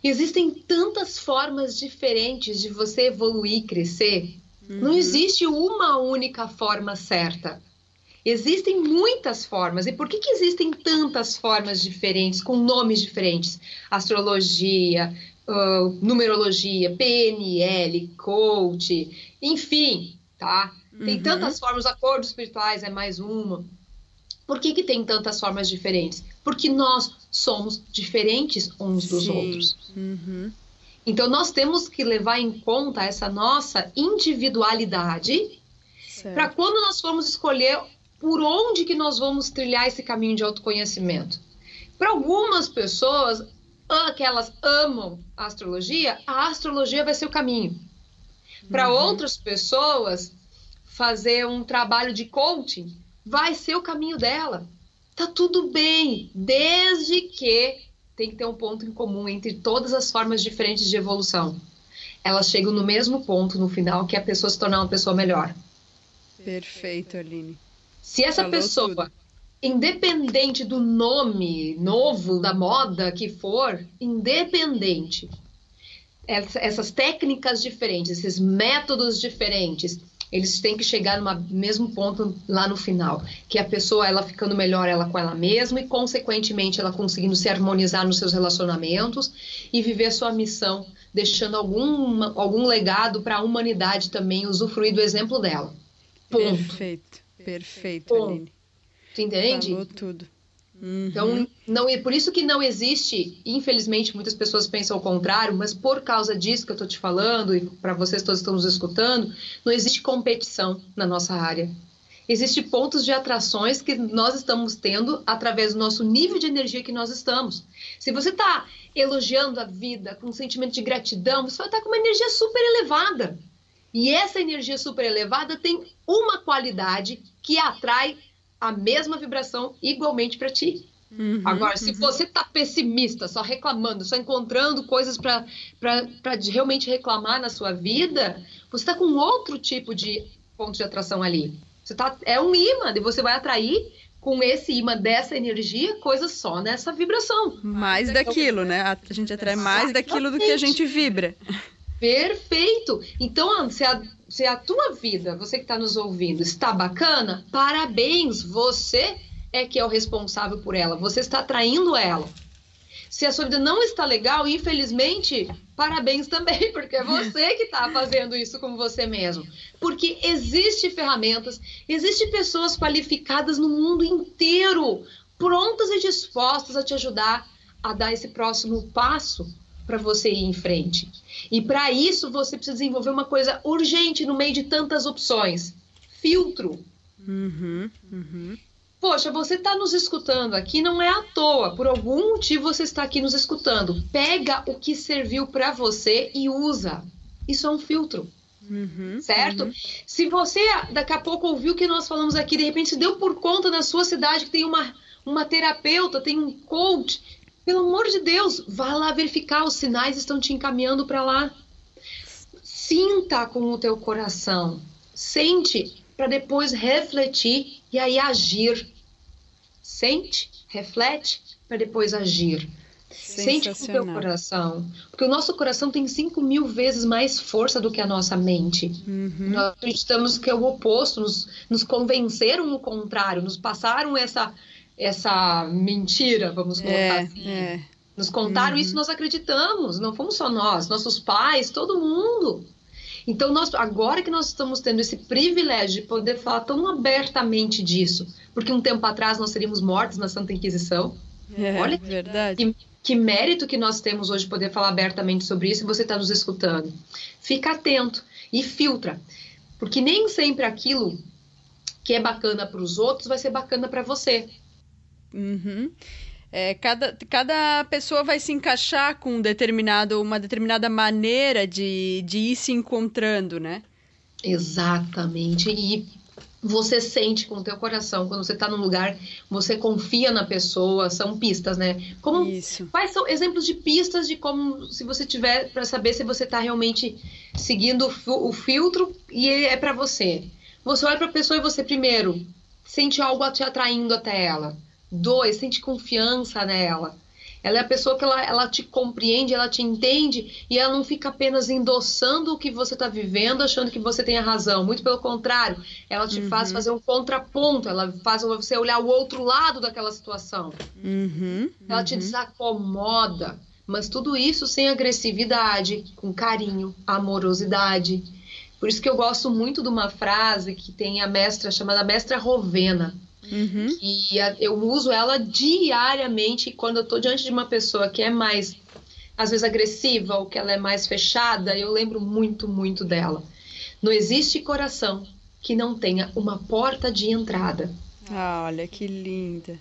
Existem tantas formas diferentes de você evoluir, crescer. Uhum. Não existe uma única forma certa. Existem muitas formas. E por que, que existem tantas formas diferentes, com nomes diferentes? Astrologia, uh, numerologia, PNL, coach, enfim, tá? Tem uhum. tantas formas, acordos espirituais é mais uma. Por que, que tem tantas formas diferentes? Porque nós somos diferentes uns dos Sim. outros. Uhum. Então, nós temos que levar em conta essa nossa individualidade para quando nós formos escolher por onde que nós vamos trilhar esse caminho de autoconhecimento. Para algumas pessoas que elas amam a astrologia, a astrologia vai ser o caminho. Para uhum. outras pessoas, fazer um trabalho de coaching vai ser o caminho dela. Tá tudo bem, desde que tem que ter um ponto em comum entre todas as formas diferentes de evolução. Elas chegam no mesmo ponto no final, que é a pessoa se tornar uma pessoa melhor. Perfeito, Aline. Se essa Falou pessoa, tudo. independente do nome novo, da moda que for, independente, essas técnicas diferentes, esses métodos diferentes, eles têm que chegar no mesmo ponto lá no final, que a pessoa ela ficando melhor ela com ela mesma e consequentemente ela conseguindo se harmonizar nos seus relacionamentos e viver a sua missão, deixando algum, algum legado para a humanidade também usufruir do exemplo dela. Ponto. Perfeito, perfeito, Ponto. Aline. Tu entende? Falou tudo. Uhum. Então, não, é por isso que não existe, infelizmente, muitas pessoas pensam o contrário, mas por causa disso que eu estou te falando e para vocês todos estão nos escutando, não existe competição na nossa área. Existem pontos de atrações que nós estamos tendo através do nosso nível de energia que nós estamos. Se você está elogiando a vida com um sentimento de gratidão, você vai estar com uma energia super elevada. E essa energia super elevada tem uma qualidade que atrai a mesma vibração igualmente para ti. Uhum, Agora, se uhum. você tá pessimista, só reclamando, só encontrando coisas para realmente reclamar na sua vida, você tá com outro tipo de ponto de atração ali. Você tá, é um imã, e você vai atrair com esse imã dessa energia coisas só nessa vibração. Mais daquilo, né? A gente atrai mais daquilo do que a gente vibra. Perfeito! Então, se a, se a tua vida, você que está nos ouvindo, está bacana, parabéns! Você é que é o responsável por ela, você está atraindo ela. Se a sua vida não está legal, infelizmente, parabéns também, porque é você que está fazendo isso com você mesmo. Porque existe ferramentas, existe pessoas qualificadas no mundo inteiro, prontas e dispostas a te ajudar a dar esse próximo passo para você ir em frente. E para isso você precisa desenvolver uma coisa urgente no meio de tantas opções: filtro. Uhum, uhum. Poxa, você está nos escutando aqui não é à toa. Por algum motivo você está aqui nos escutando. Pega o que serviu para você e usa. Isso é um filtro. Uhum, certo? Uhum. Se você daqui a pouco ouviu o que nós falamos aqui, de repente se deu por conta na sua cidade que tem uma, uma terapeuta, tem um coach Pelo amor de Deus, vá lá verificar, os sinais estão te encaminhando para lá. Sinta com o teu coração. Sente para depois refletir e aí agir. Sente, reflete para depois agir. Sente com o teu coração. Porque o nosso coração tem 5 mil vezes mais força do que a nossa mente. Uhum. Nós acreditamos que é o oposto, nos, nos convenceram o contrário, nos passaram essa, essa mentira, vamos colocar é, assim. É. Nos contaram uhum. isso, nós acreditamos. Não fomos só nós, nossos pais, todo mundo. Então, nós, agora que nós estamos tendo esse privilégio de poder falar tão abertamente disso, porque um tempo atrás nós seríamos mortos na Santa Inquisição. É, Olha verdade. Que, que mérito que nós temos hoje de poder falar abertamente sobre isso e você está nos escutando. Fica atento e filtra, porque nem sempre aquilo que é bacana para os outros vai ser bacana para você. Uhum. É, cada, cada pessoa vai se encaixar com um determinado, uma determinada maneira de, de ir se encontrando, né? Exatamente. E você sente com o teu coração quando você está num lugar, você confia na pessoa, são pistas, né? Como Isso. quais são exemplos de pistas de como se você tiver para saber se você está realmente seguindo o, o filtro e é para você. Você olha para a pessoa e você primeiro sente algo te atraindo até ela. Dois, sente confiança nela. Ela é a pessoa que ela, ela te compreende, ela te entende e ela não fica apenas endossando o que você está vivendo, achando que você tem a razão. Muito pelo contrário, ela te uhum. faz fazer um contraponto, ela faz você olhar o outro lado daquela situação. Uhum. Ela uhum. te desacomoda, mas tudo isso sem agressividade, com carinho, amorosidade. Por isso que eu gosto muito de uma frase que tem a mestra chamada Mestra Rovena Uhum. E eu uso ela diariamente quando eu estou diante de uma pessoa que é mais, às vezes, agressiva ou que ela é mais fechada, eu lembro muito, muito dela. Não existe coração que não tenha uma porta de entrada. Ah, olha que linda.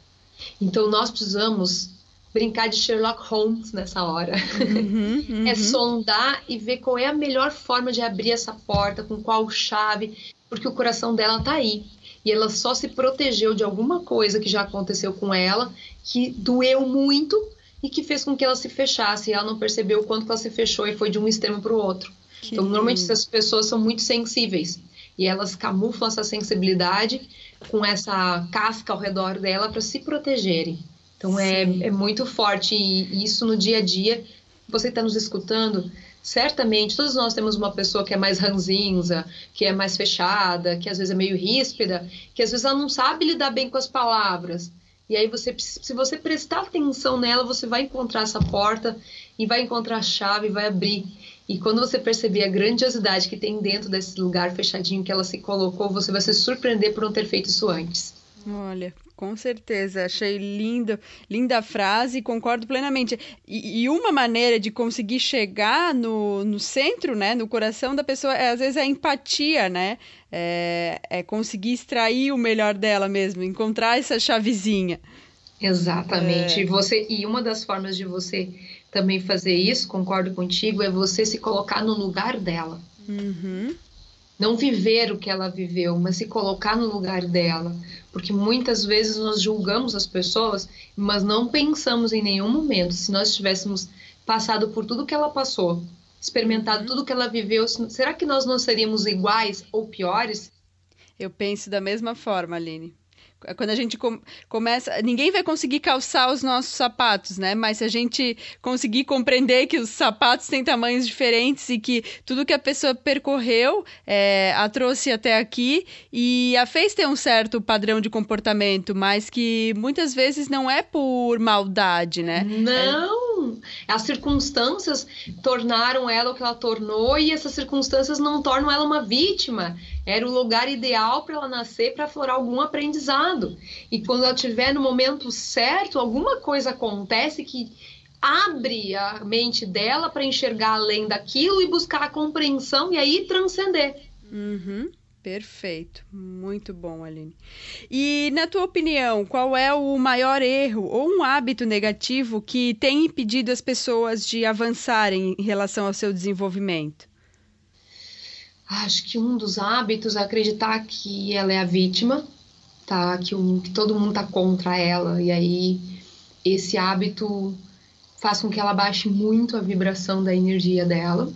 Então nós precisamos brincar de Sherlock Holmes nessa hora. Uhum, uhum. É sondar e ver qual é a melhor forma de abrir essa porta, com qual chave, porque o coração dela tá aí e ela só se protegeu de alguma coisa que já aconteceu com ela, que doeu muito e que fez com que ela se fechasse. E ela não percebeu o quanto ela se fechou e foi de um extremo para o outro. Que então, normalmente essas pessoas são muito sensíveis e elas camuflam essa sensibilidade com essa casca ao redor dela para se protegerem. Então é, é muito forte e isso no dia a dia. Você está nos escutando, certamente todos nós temos uma pessoa que é mais ranzinza, que é mais fechada, que às vezes é meio ríspida, que às vezes ela não sabe lidar bem com as palavras. E aí você, se você prestar atenção nela, você vai encontrar essa porta e vai encontrar a chave, vai abrir. E quando você perceber a grandiosidade que tem dentro desse lugar fechadinho que ela se colocou, você vai se surpreender por não ter feito isso antes. Olha, com certeza, achei lindo, linda a frase, concordo plenamente. E, e, uma maneira de conseguir chegar no, no centro, né, no coração da pessoa, é, às vezes é a empatia, né? É, é conseguir extrair o melhor dela mesmo, encontrar essa chavezinha. Exatamente. É... E, você, e uma das formas de você também fazer isso, concordo contigo, é você se colocar no lugar dela. Uhum não viver o que ela viveu, mas se colocar no lugar dela, porque muitas vezes nós julgamos as pessoas, mas não pensamos em nenhum momento se nós tivéssemos passado por tudo que ela passou, experimentado tudo que ela viveu, será que nós não seríamos iguais ou piores? Eu penso da mesma forma, Aline. Quando a gente com, começa. Ninguém vai conseguir calçar os nossos sapatos, né? Mas se a gente conseguir compreender que os sapatos têm tamanhos diferentes e que tudo que a pessoa percorreu é, a trouxe até aqui e a fez ter um certo padrão de comportamento, mas que muitas vezes não é por maldade, né? Não! As circunstâncias tornaram ela o que ela tornou e essas circunstâncias não tornam ela uma vítima. Era o lugar ideal para ela nascer para aflorar algum aprendizado. E quando ela estiver no momento certo, alguma coisa acontece que abre a mente dela para enxergar além daquilo e buscar a compreensão e aí transcender. Uhum. Perfeito, muito bom, Aline. E, na tua opinião, qual é o maior erro ou um hábito negativo que tem impedido as pessoas de avançarem em relação ao seu desenvolvimento? Acho que um dos hábitos é acreditar que ela é a vítima, tá? Que, um, que todo mundo tá contra ela, e aí esse hábito faz com que ela baixe muito a vibração da energia dela.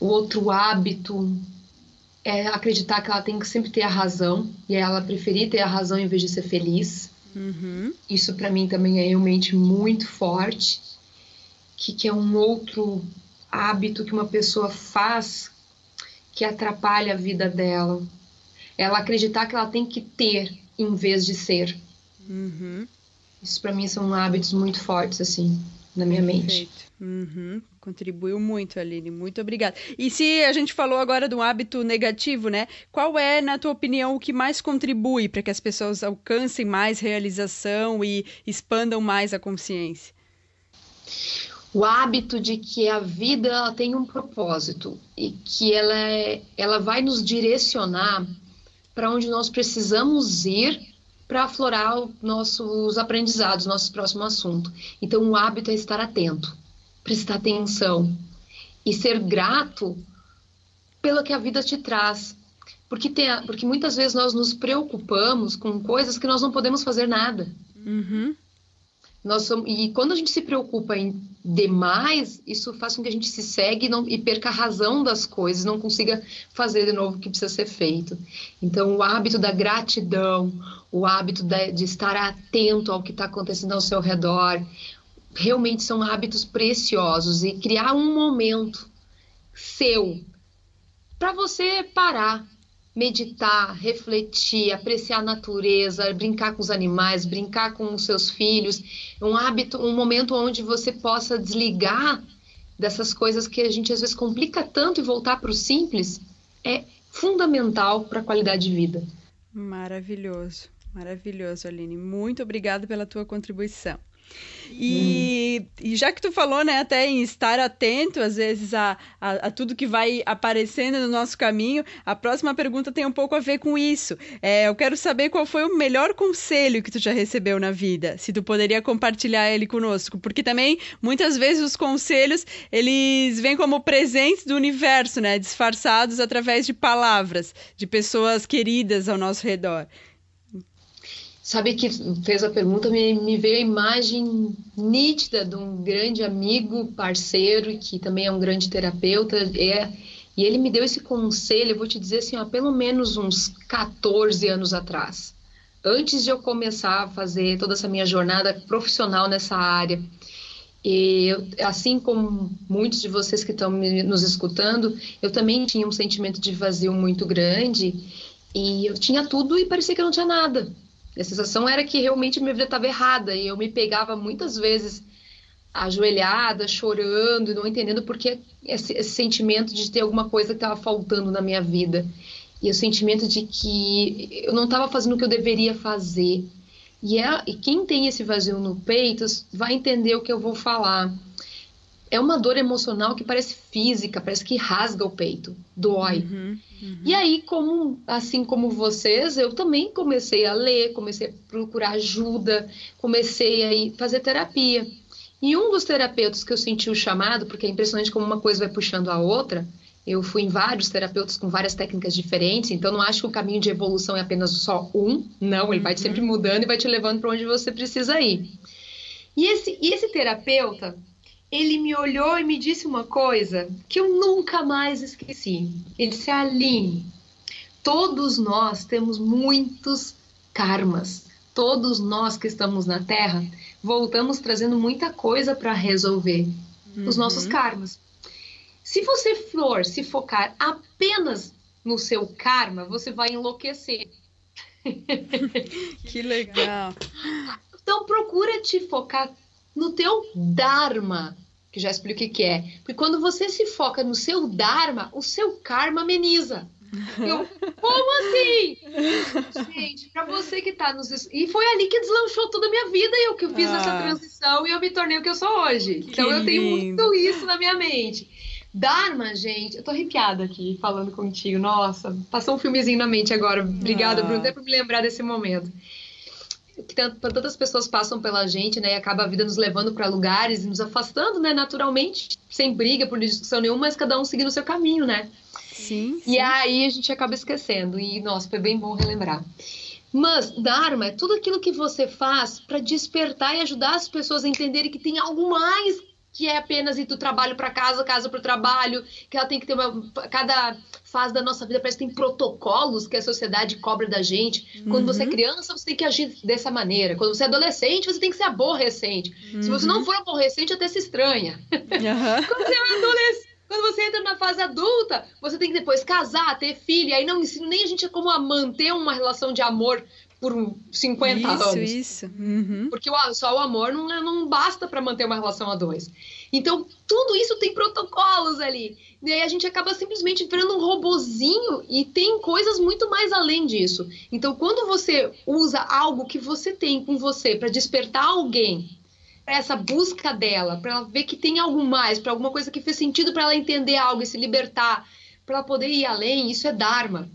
O outro hábito é acreditar que ela tem que sempre ter a razão e ela preferir ter a razão em vez de ser feliz. Uhum. Isso para mim também é realmente muito forte. Que, que é um outro hábito que uma pessoa faz que atrapalha a vida dela. Ela acreditar que ela tem que ter em vez de ser. Uhum. Isso para mim são hábitos muito fortes assim na minha Perfeito. mente. Uhum. Contribuiu muito, Aline. Muito obrigada. E se a gente falou agora de um hábito negativo, né? Qual é, na tua opinião, o que mais contribui para que as pessoas alcancem mais realização e expandam mais a consciência? O hábito de que a vida ela tem um propósito e que ela, é, ela vai nos direcionar para onde nós precisamos ir para aflorar os nossos aprendizados, nosso próximo assunto. Então, o hábito é estar atento prestar atenção e ser grato pelo que a vida te traz. Porque, tem, porque muitas vezes nós nos preocupamos com coisas que nós não podemos fazer nada. Uhum. Nós somos, e quando a gente se preocupa em demais, isso faz com que a gente se segue e, não, e perca a razão das coisas, não consiga fazer de novo o que precisa ser feito. Então, o hábito da gratidão, o hábito de, de estar atento ao que está acontecendo ao seu redor, realmente são hábitos preciosos e criar um momento seu para você parar, meditar, refletir, apreciar a natureza, brincar com os animais, brincar com os seus filhos, um hábito, um momento onde você possa desligar dessas coisas que a gente às vezes complica tanto e voltar para o simples é fundamental para a qualidade de vida. Maravilhoso, maravilhoso, Aline. Muito obrigada pela tua contribuição. E, e, já que tu falou, né, até em estar atento, às vezes, a, a, a, tudo que vai aparecendo no nosso caminho, a próxima pergunta tem um pouco a ver com isso. É, eu quero saber qual foi o melhor conselho que tu já recebeu na vida, se tu poderia compartilhar ele conosco, porque também, muitas vezes, os conselhos, eles vêm como presentes do universo, né, disfarçados através de palavras, de pessoas queridas ao nosso redor. Sabe que fez a pergunta, me, me veio a imagem nítida de um grande amigo, parceiro, que também é um grande terapeuta. É, e ele me deu esse conselho, eu vou te dizer assim, há pelo menos uns 14 anos atrás. Antes de eu começar a fazer toda essa minha jornada profissional nessa área. E eu, assim como muitos de vocês que estão nos escutando, eu também tinha um sentimento de vazio muito grande e eu tinha tudo e parecia que eu não tinha nada. A sensação era que realmente minha vida estava errada e eu me pegava muitas vezes ajoelhada, chorando e não entendendo porque esse, esse sentimento de ter alguma coisa que estava faltando na minha vida e o sentimento de que eu não estava fazendo o que eu deveria fazer. E, é, e quem tem esse vazio no peito vai entender o que eu vou falar é uma dor emocional que parece física, parece que rasga o peito, dói. Uhum, uhum. E aí, como assim como vocês, eu também comecei a ler, comecei a procurar ajuda, comecei a fazer terapia. E um dos terapeutas que eu senti o chamado, porque é impressionante como uma coisa vai puxando a outra, eu fui em vários terapeutas com várias técnicas diferentes, então não acho que o caminho de evolução é apenas só um, não, ele uhum. vai sempre mudando e vai te levando para onde você precisa ir. E esse, e esse terapeuta, ele me olhou e me disse uma coisa que eu nunca mais esqueci. Ele disse: Aline, todos nós temos muitos karmas. Todos nós que estamos na Terra voltamos trazendo muita coisa para resolver uhum. os nossos karmas. Se você for se focar apenas no seu karma, você vai enlouquecer. que legal. Então procura te focar no teu dharma, que já explico o que, é. Porque quando você se foca no seu Dharma, o seu karma ameniza. Eu, como assim? Gente, para você que tá nos. E foi ali que deslanchou toda a minha vida e eu que fiz ah. essa transição e eu me tornei o que eu sou hoje. Que então eu tenho muito isso na minha mente. Dharma, gente, eu tô arrepiada aqui falando contigo. Nossa, passou um filmezinho na mente agora. Obrigada, ah. Bruno, até por me lembrar desse momento que tantas pessoas passam pela gente, né? E acaba a vida nos levando para lugares e nos afastando, né? Naturalmente, sem briga, por discussão nenhuma, mas cada um seguindo o seu caminho, né? Sim, sim. E aí a gente acaba esquecendo. E, nossa, foi bem bom relembrar. Mas Dharma é tudo aquilo que você faz para despertar e ajudar as pessoas a entenderem que tem algo mais que é apenas ir do trabalho para casa, casa para o trabalho, que ela tem que ter uma. Cada fase da nossa vida parece que tem protocolos que a sociedade cobra da gente. Uhum. Quando você é uhum. criança, você tem que agir dessa maneira. Quando você é adolescente, você tem que ser aborrecente. Uhum. Se você não uhum. for aborrecente, até se estranha. Uhum. Quando você é adolescente. Quando você entra na fase adulta, você tem que depois casar, ter filho, e aí não ensina nem a gente como a manter uma relação de amor por 50 isso, anos. Isso, isso. Uhum. Porque só o amor não, é, não basta para manter uma relação a dois. Então, tudo isso tem protocolos ali. E aí a gente acaba simplesmente virando um robozinho e tem coisas muito mais além disso. Então, quando você usa algo que você tem com você para despertar alguém, para essa busca dela, para ela ver que tem algo mais, para alguma coisa que fez sentido para ela entender algo e se libertar, para ela poder ir além, isso é Dharma.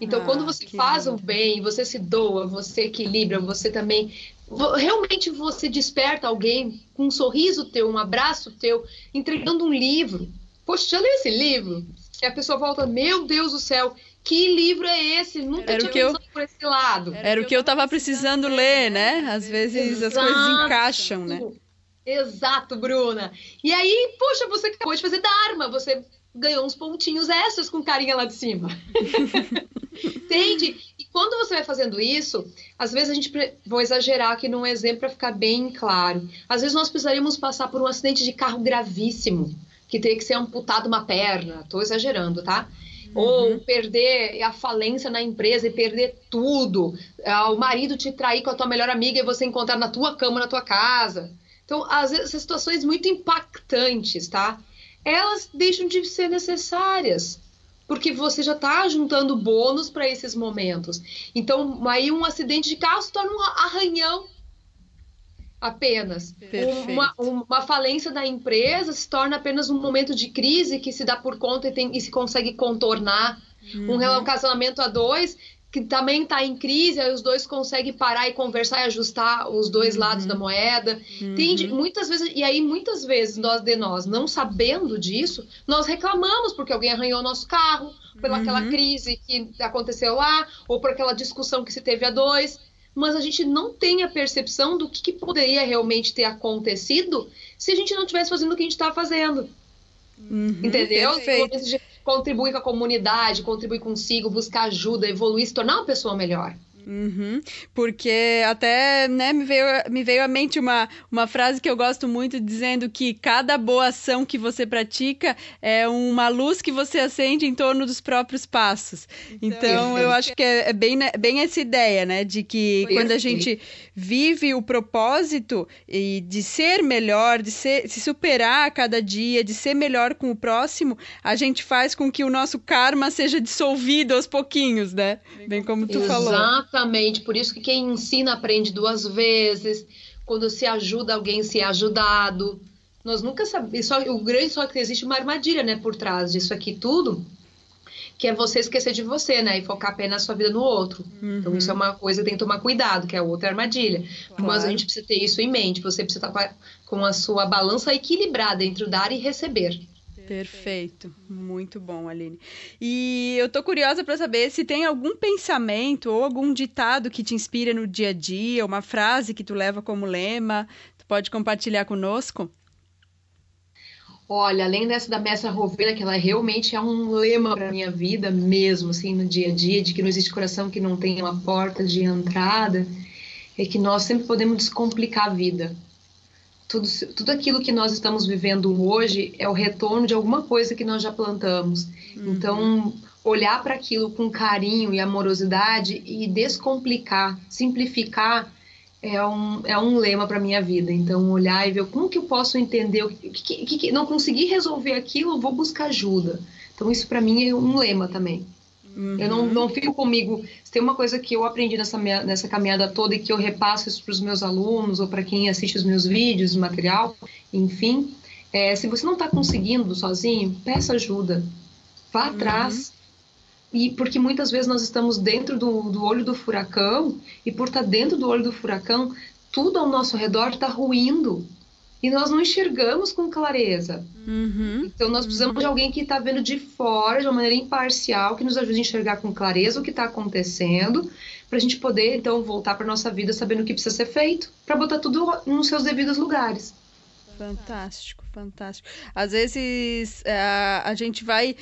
Então, ah, quando você faz lindo. o bem, você se doa, você equilibra, você também. Realmente você desperta alguém com um sorriso teu, um abraço teu, entregando um livro. Poxa, leu esse livro? E a pessoa volta, meu Deus do céu, que livro é esse? Nunca Era tinha pensado eu... por esse lado. Era, o que eu estava precisando ler, né? Às vezes Exato. as coisas encaixam, né? Exato, Bruna. E aí, poxa, você acabou de fazer Dharma, você ganhou uns pontinhos extras com carinha lá de cima. Entende? E quando você vai fazendo isso, às vezes a gente vou exagerar aqui num exemplo para ficar bem claro. Às vezes nós precisaríamos passar por um acidente de carro gravíssimo, que teria que ser amputado uma perna. Estou exagerando, tá? Uhum. Ou perder a falência na empresa e perder tudo. Ah, o marido te trair com a tua melhor amiga e você encontrar na tua cama, na tua casa. Então, às vezes, essas situações muito impactantes, tá? Elas deixam de ser necessárias porque você já está juntando bônus para esses momentos. Então, aí um acidente de carro se torna um arranhão apenas. Uma, uma, falência da empresa se torna apenas um momento de crise que se dá por conta e, tem, e se consegue contornar. Uhum. Um relacionamento a dois que também está em crise, aí os dois conseguem parar e conversar e ajustar os dois uhum. lados da moeda. Uhum. Entende? Muitas vezes, e aí muitas vezes nós de nós, não sabendo disso, nós reclamamos porque alguém arranhou nosso carro, pela uhum. crise que aconteceu lá, ou por aquela discussão que se teve a dois. Mas a gente não tem a percepção do que, que poderia realmente ter acontecido se a gente não estivesse fazendo o que a gente está fazendo. Uhum, Entendeu? Perfeito contribuir com a comunidade, contribuir consigo, buscar ajuda, evoluir, se tornar uma pessoa melhor. Uhum, porque até né, me, veio, me veio à mente uma, uma frase que eu gosto muito, dizendo que cada boa ação que você pratica é uma luz que você acende em torno dos próprios passos. Então, então eu acho que é, é, bem, né, bem essa ideia, né? De que quando a gente vive o propósito e de ser melhor, de ser, se superar a cada dia, de ser melhor com o próximo, a gente faz com que o nosso karma seja dissolvido aos pouquinhos, né? Bem como tu Exato. falou. Exatamente, por isso que quem ensina aprende duas vezes. Quando se ajuda alguém se é ajudado. Nós nunca sabemos. Só, o grande só que existe uma armadilha, né, por trás disso aqui tudo, que é você esquecer de você, né, e focar apenas a sua vida no outro. Uhum. Então isso é uma coisa que tem que tomar cuidado, que é outra armadilha. Claro. Mas a gente precisa ter isso em mente. Você precisa estar com a sua balança equilibrada entre o dar e receber. Perfeito, muito bom, Aline. E eu tô curiosa para saber se tem algum pensamento ou algum ditado que te inspira no dia a dia, uma frase que tu leva como lema. Tu pode compartilhar conosco? Olha, além dessa da Mestra Rovena, que ela realmente é um lema para minha vida mesmo, assim, no dia a dia, de que não existe coração que não tenha uma porta de entrada, é que nós sempre podemos descomplicar a vida tudo, tudo aquilo que nós estamos vivendo hoje é o retorno de alguma coisa que nós já plantamos. Uhum. Então, olhar para aquilo com carinho e amorosidade e descomplicar, simplificar é um, é um lema para minha vida. Então, olhar e ver como que eu posso entender, o que, que, que não conseguir resolver aquilo, vou buscar ajuda. Então, isso para mim é um lema também. Uhum. Eu não, não fico comigo. Se tem uma coisa que eu aprendi nessa, minha, nessa caminhada toda e que eu repasso isso para os meus alunos ou para quem assiste os meus vídeos, material, enfim, é, se você não está conseguindo sozinho, peça ajuda. Vá uhum. atrás. E porque muitas vezes nós estamos dentro do, do olho do furacão, e por estar tá dentro do olho do furacão, tudo ao nosso redor está ruindo. E nós não enxergamos com clareza. Uhum. Então, nós precisamos uhum. de alguém que está vendo de fora, de uma maneira imparcial, que nos ajude a enxergar com clareza o que está acontecendo, para a gente poder, então, voltar para nossa vida sabendo o que precisa ser feito, para botar tudo nos seus devidos lugares. Fantástico, fantástico. Às vezes a, eh, a gente vai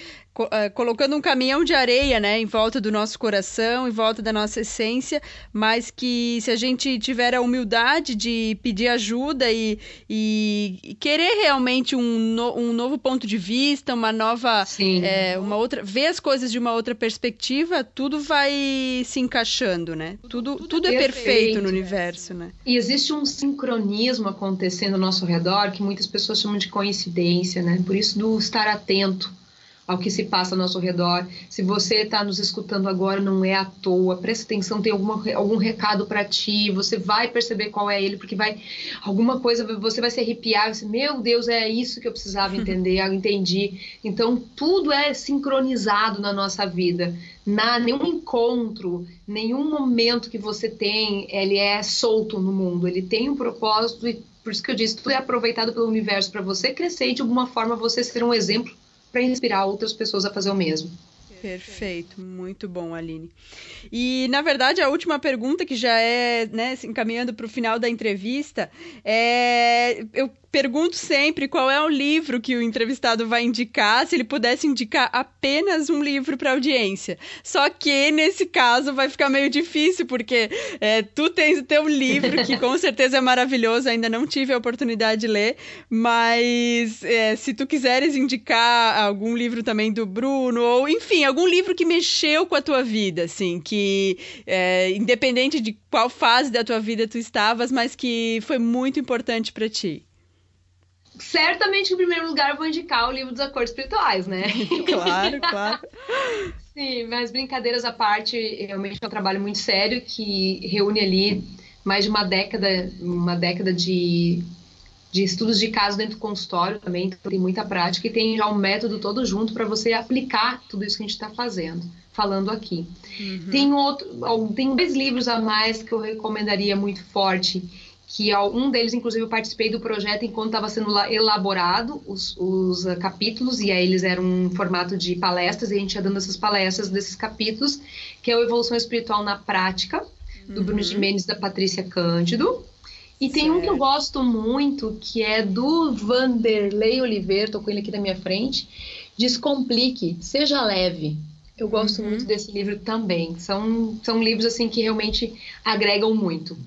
colocando um caminhão de areia, né, em volta do nosso coração, em volta da nossa essência, mas que se a gente tiver a humildade de pedir ajuda e, e querer realmente um, no, um novo ponto de vista, uma nova, é, uma outra, ver as coisas de uma outra perspectiva, tudo vai se encaixando, né? Tudo, tudo, tudo é perfeito, perfeito no universo, né? E existe um sincronismo acontecendo ao nosso redor que muitas pessoas chamam de coincidência, né? Por isso do estar atento ao que se passa ao nosso redor. Se você está nos escutando agora, não é à toa. Presta atenção, tem alguma, algum recado para ti. Você vai perceber qual é ele, porque vai alguma coisa, você vai se arrepiar. Você, Meu Deus, é isso que eu precisava entender. eu entendi. Então, tudo é sincronizado na nossa vida. Na, nenhum encontro, nenhum momento que você tem, ele é solto no mundo. Ele tem um propósito e por isso que eu disse, tudo é aproveitado pelo universo para você crescer e de alguma forma você ser um exemplo para inspirar outras pessoas a fazer o mesmo. Perfeito, muito bom, Aline. E, na verdade, a última pergunta, que já é né, encaminhando para o final da entrevista, é. Eu pergunto sempre qual é o livro que o entrevistado vai indicar, se ele pudesse indicar apenas um livro para audiência. Só que nesse caso vai ficar meio difícil, porque é, tu tens o teu livro, que com certeza é maravilhoso, ainda não tive a oportunidade de ler, mas é, se tu quiseres indicar algum livro também do Bruno, ou enfim, algum livro que mexeu com a tua vida, assim, que é, independente de qual fase da tua vida tu estavas, mas que foi muito importante para ti certamente, em primeiro lugar, vou indicar o livro dos acordos espirituais, né? claro, claro. Sim, mas brincadeiras à parte, realmente é um trabalho muito sério que reúne ali mais de uma década, uma década de, de estudos de caso dentro do consultório também, então tem muita prática e tem já um método todo junto para você aplicar tudo isso que a gente está fazendo, falando aqui. Uhum. Tem outro, tem dois livros a mais que eu recomendaria muito forte que um deles, inclusive, eu participei do projeto enquanto estava sendo elaborado os, os uh, capítulos, e aí eles eram um formato de palestras, e a gente ia dando essas palestras desses capítulos, que é o Evolução Espiritual na Prática, do uhum. Bruno Gimenez da Patrícia Cândido. E tem certo. um que eu gosto muito, que é do Vanderlei Oliveira, tô com ele aqui na minha frente, Descomplique, Seja Leve. Eu gosto uhum. muito desse livro também. São, são livros assim que realmente agregam muito.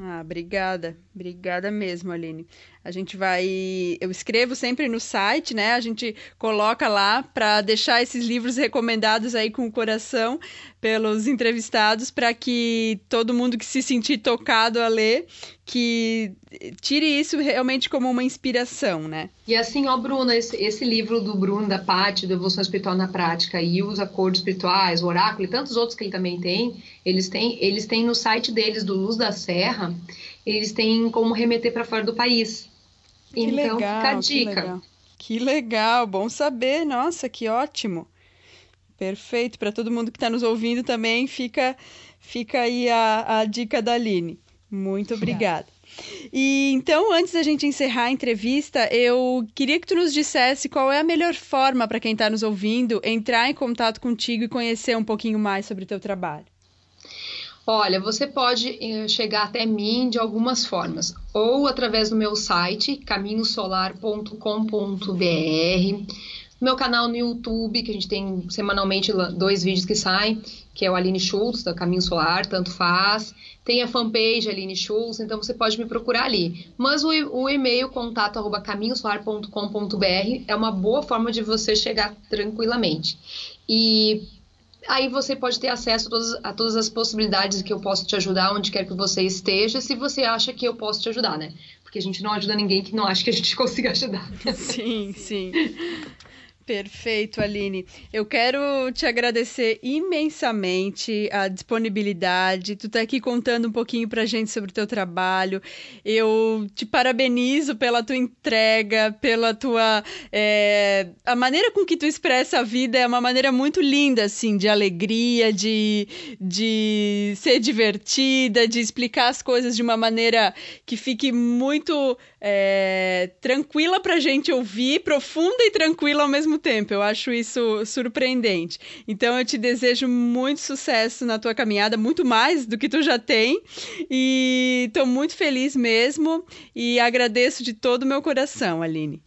Ah, obrigada. Obrigada mesmo, Aline. A gente vai. Eu escrevo sempre no site, né? A gente coloca lá para deixar esses livros recomendados aí com o coração pelos entrevistados, para que todo mundo que se sentir tocado a ler, que tire isso realmente como uma inspiração, né? E assim, ó, Bruna, esse, esse livro do Bruno, da Patti, do Evolução Espiritual na Prática, e os acordos espirituais, o oráculo e tantos outros que ele também tem, eles têm, eles têm no site deles, do Luz da Serra, eles têm como remeter para fora do país. Que então, legal, fica a dica. Que legal. que legal, bom saber. Nossa, que ótimo. Perfeito. Para todo mundo que está nos ouvindo também, fica, fica aí a, a dica da Aline. Muito obrigada. E então, antes da gente encerrar a entrevista, eu queria que tu nos dissesse qual é a melhor forma para quem está nos ouvindo entrar em contato contigo e conhecer um pouquinho mais sobre o teu trabalho. Olha, você pode eh, chegar até mim de algumas formas, ou através do meu site, caminhosolar.com.br, meu canal no YouTube, que a gente tem semanalmente dois vídeos que saem, que é o Aline Schultz, da Caminho Solar, tanto faz. Tem a fanpage Aline Schultz, então você pode me procurar ali. Mas o, o e-mail contato caminhosolar.com.br é uma boa forma de você chegar tranquilamente. E Aí você pode ter acesso a todas, a todas as possibilidades que eu posso te ajudar, onde quer que você esteja, se você acha que eu posso te ajudar, né? Porque a gente não ajuda ninguém que não acha que a gente consiga ajudar. Sim, sim. Perfeito, Aline. Eu quero te agradecer imensamente a disponibilidade. Tu tá aqui contando um pouquinho pra gente sobre o teu trabalho. Eu te parabenizo pela tua entrega, pela tua. É... A maneira com que tu expressa a vida é uma maneira muito linda, assim, de alegria, de, de ser divertida, de explicar as coisas de uma maneira que fique muito é... tranquila pra gente ouvir, profunda e tranquila ao mesmo mesmo tempo. Eu acho isso surpreendente. Então eu te desejo muito sucesso na tua caminhada, muito mais do que tu já tem. E estou muito feliz mesmo e agradeço de todo o meu coração, Aline.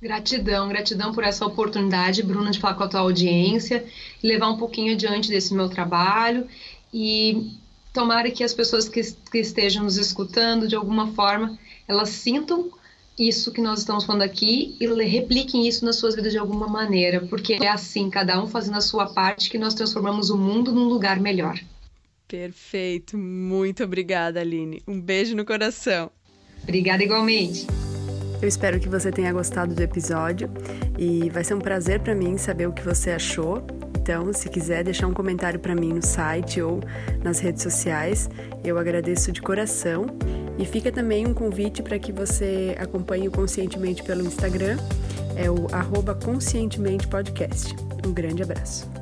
Gratidão, gratidão por essa oportunidade, Bruna, de falar com a tua audiência levar um pouquinho adiante desse meu trabalho. E tomara que as pessoas que, que estejam nos escutando, de alguma forma, elas sintam isso que nós estamos falando aqui e repliquem isso nas suas vidas de alguma maneira, porque é assim, cada um fazendo a sua parte, que nós transformamos o mundo num lugar melhor. Perfeito. Muito obrigada, Aline. Um beijo no coração. Obrigada igualmente. Eu espero que você tenha gostado do episódio e vai ser um prazer para mim saber o que você achou. Então, se quiser deixar um comentário para mim no site ou nas redes sociais, eu agradeço de coração. E fica também um convite para que você acompanhe o Conscientemente pelo Instagram, é o arroba Conscientemente Podcast. Um grande abraço.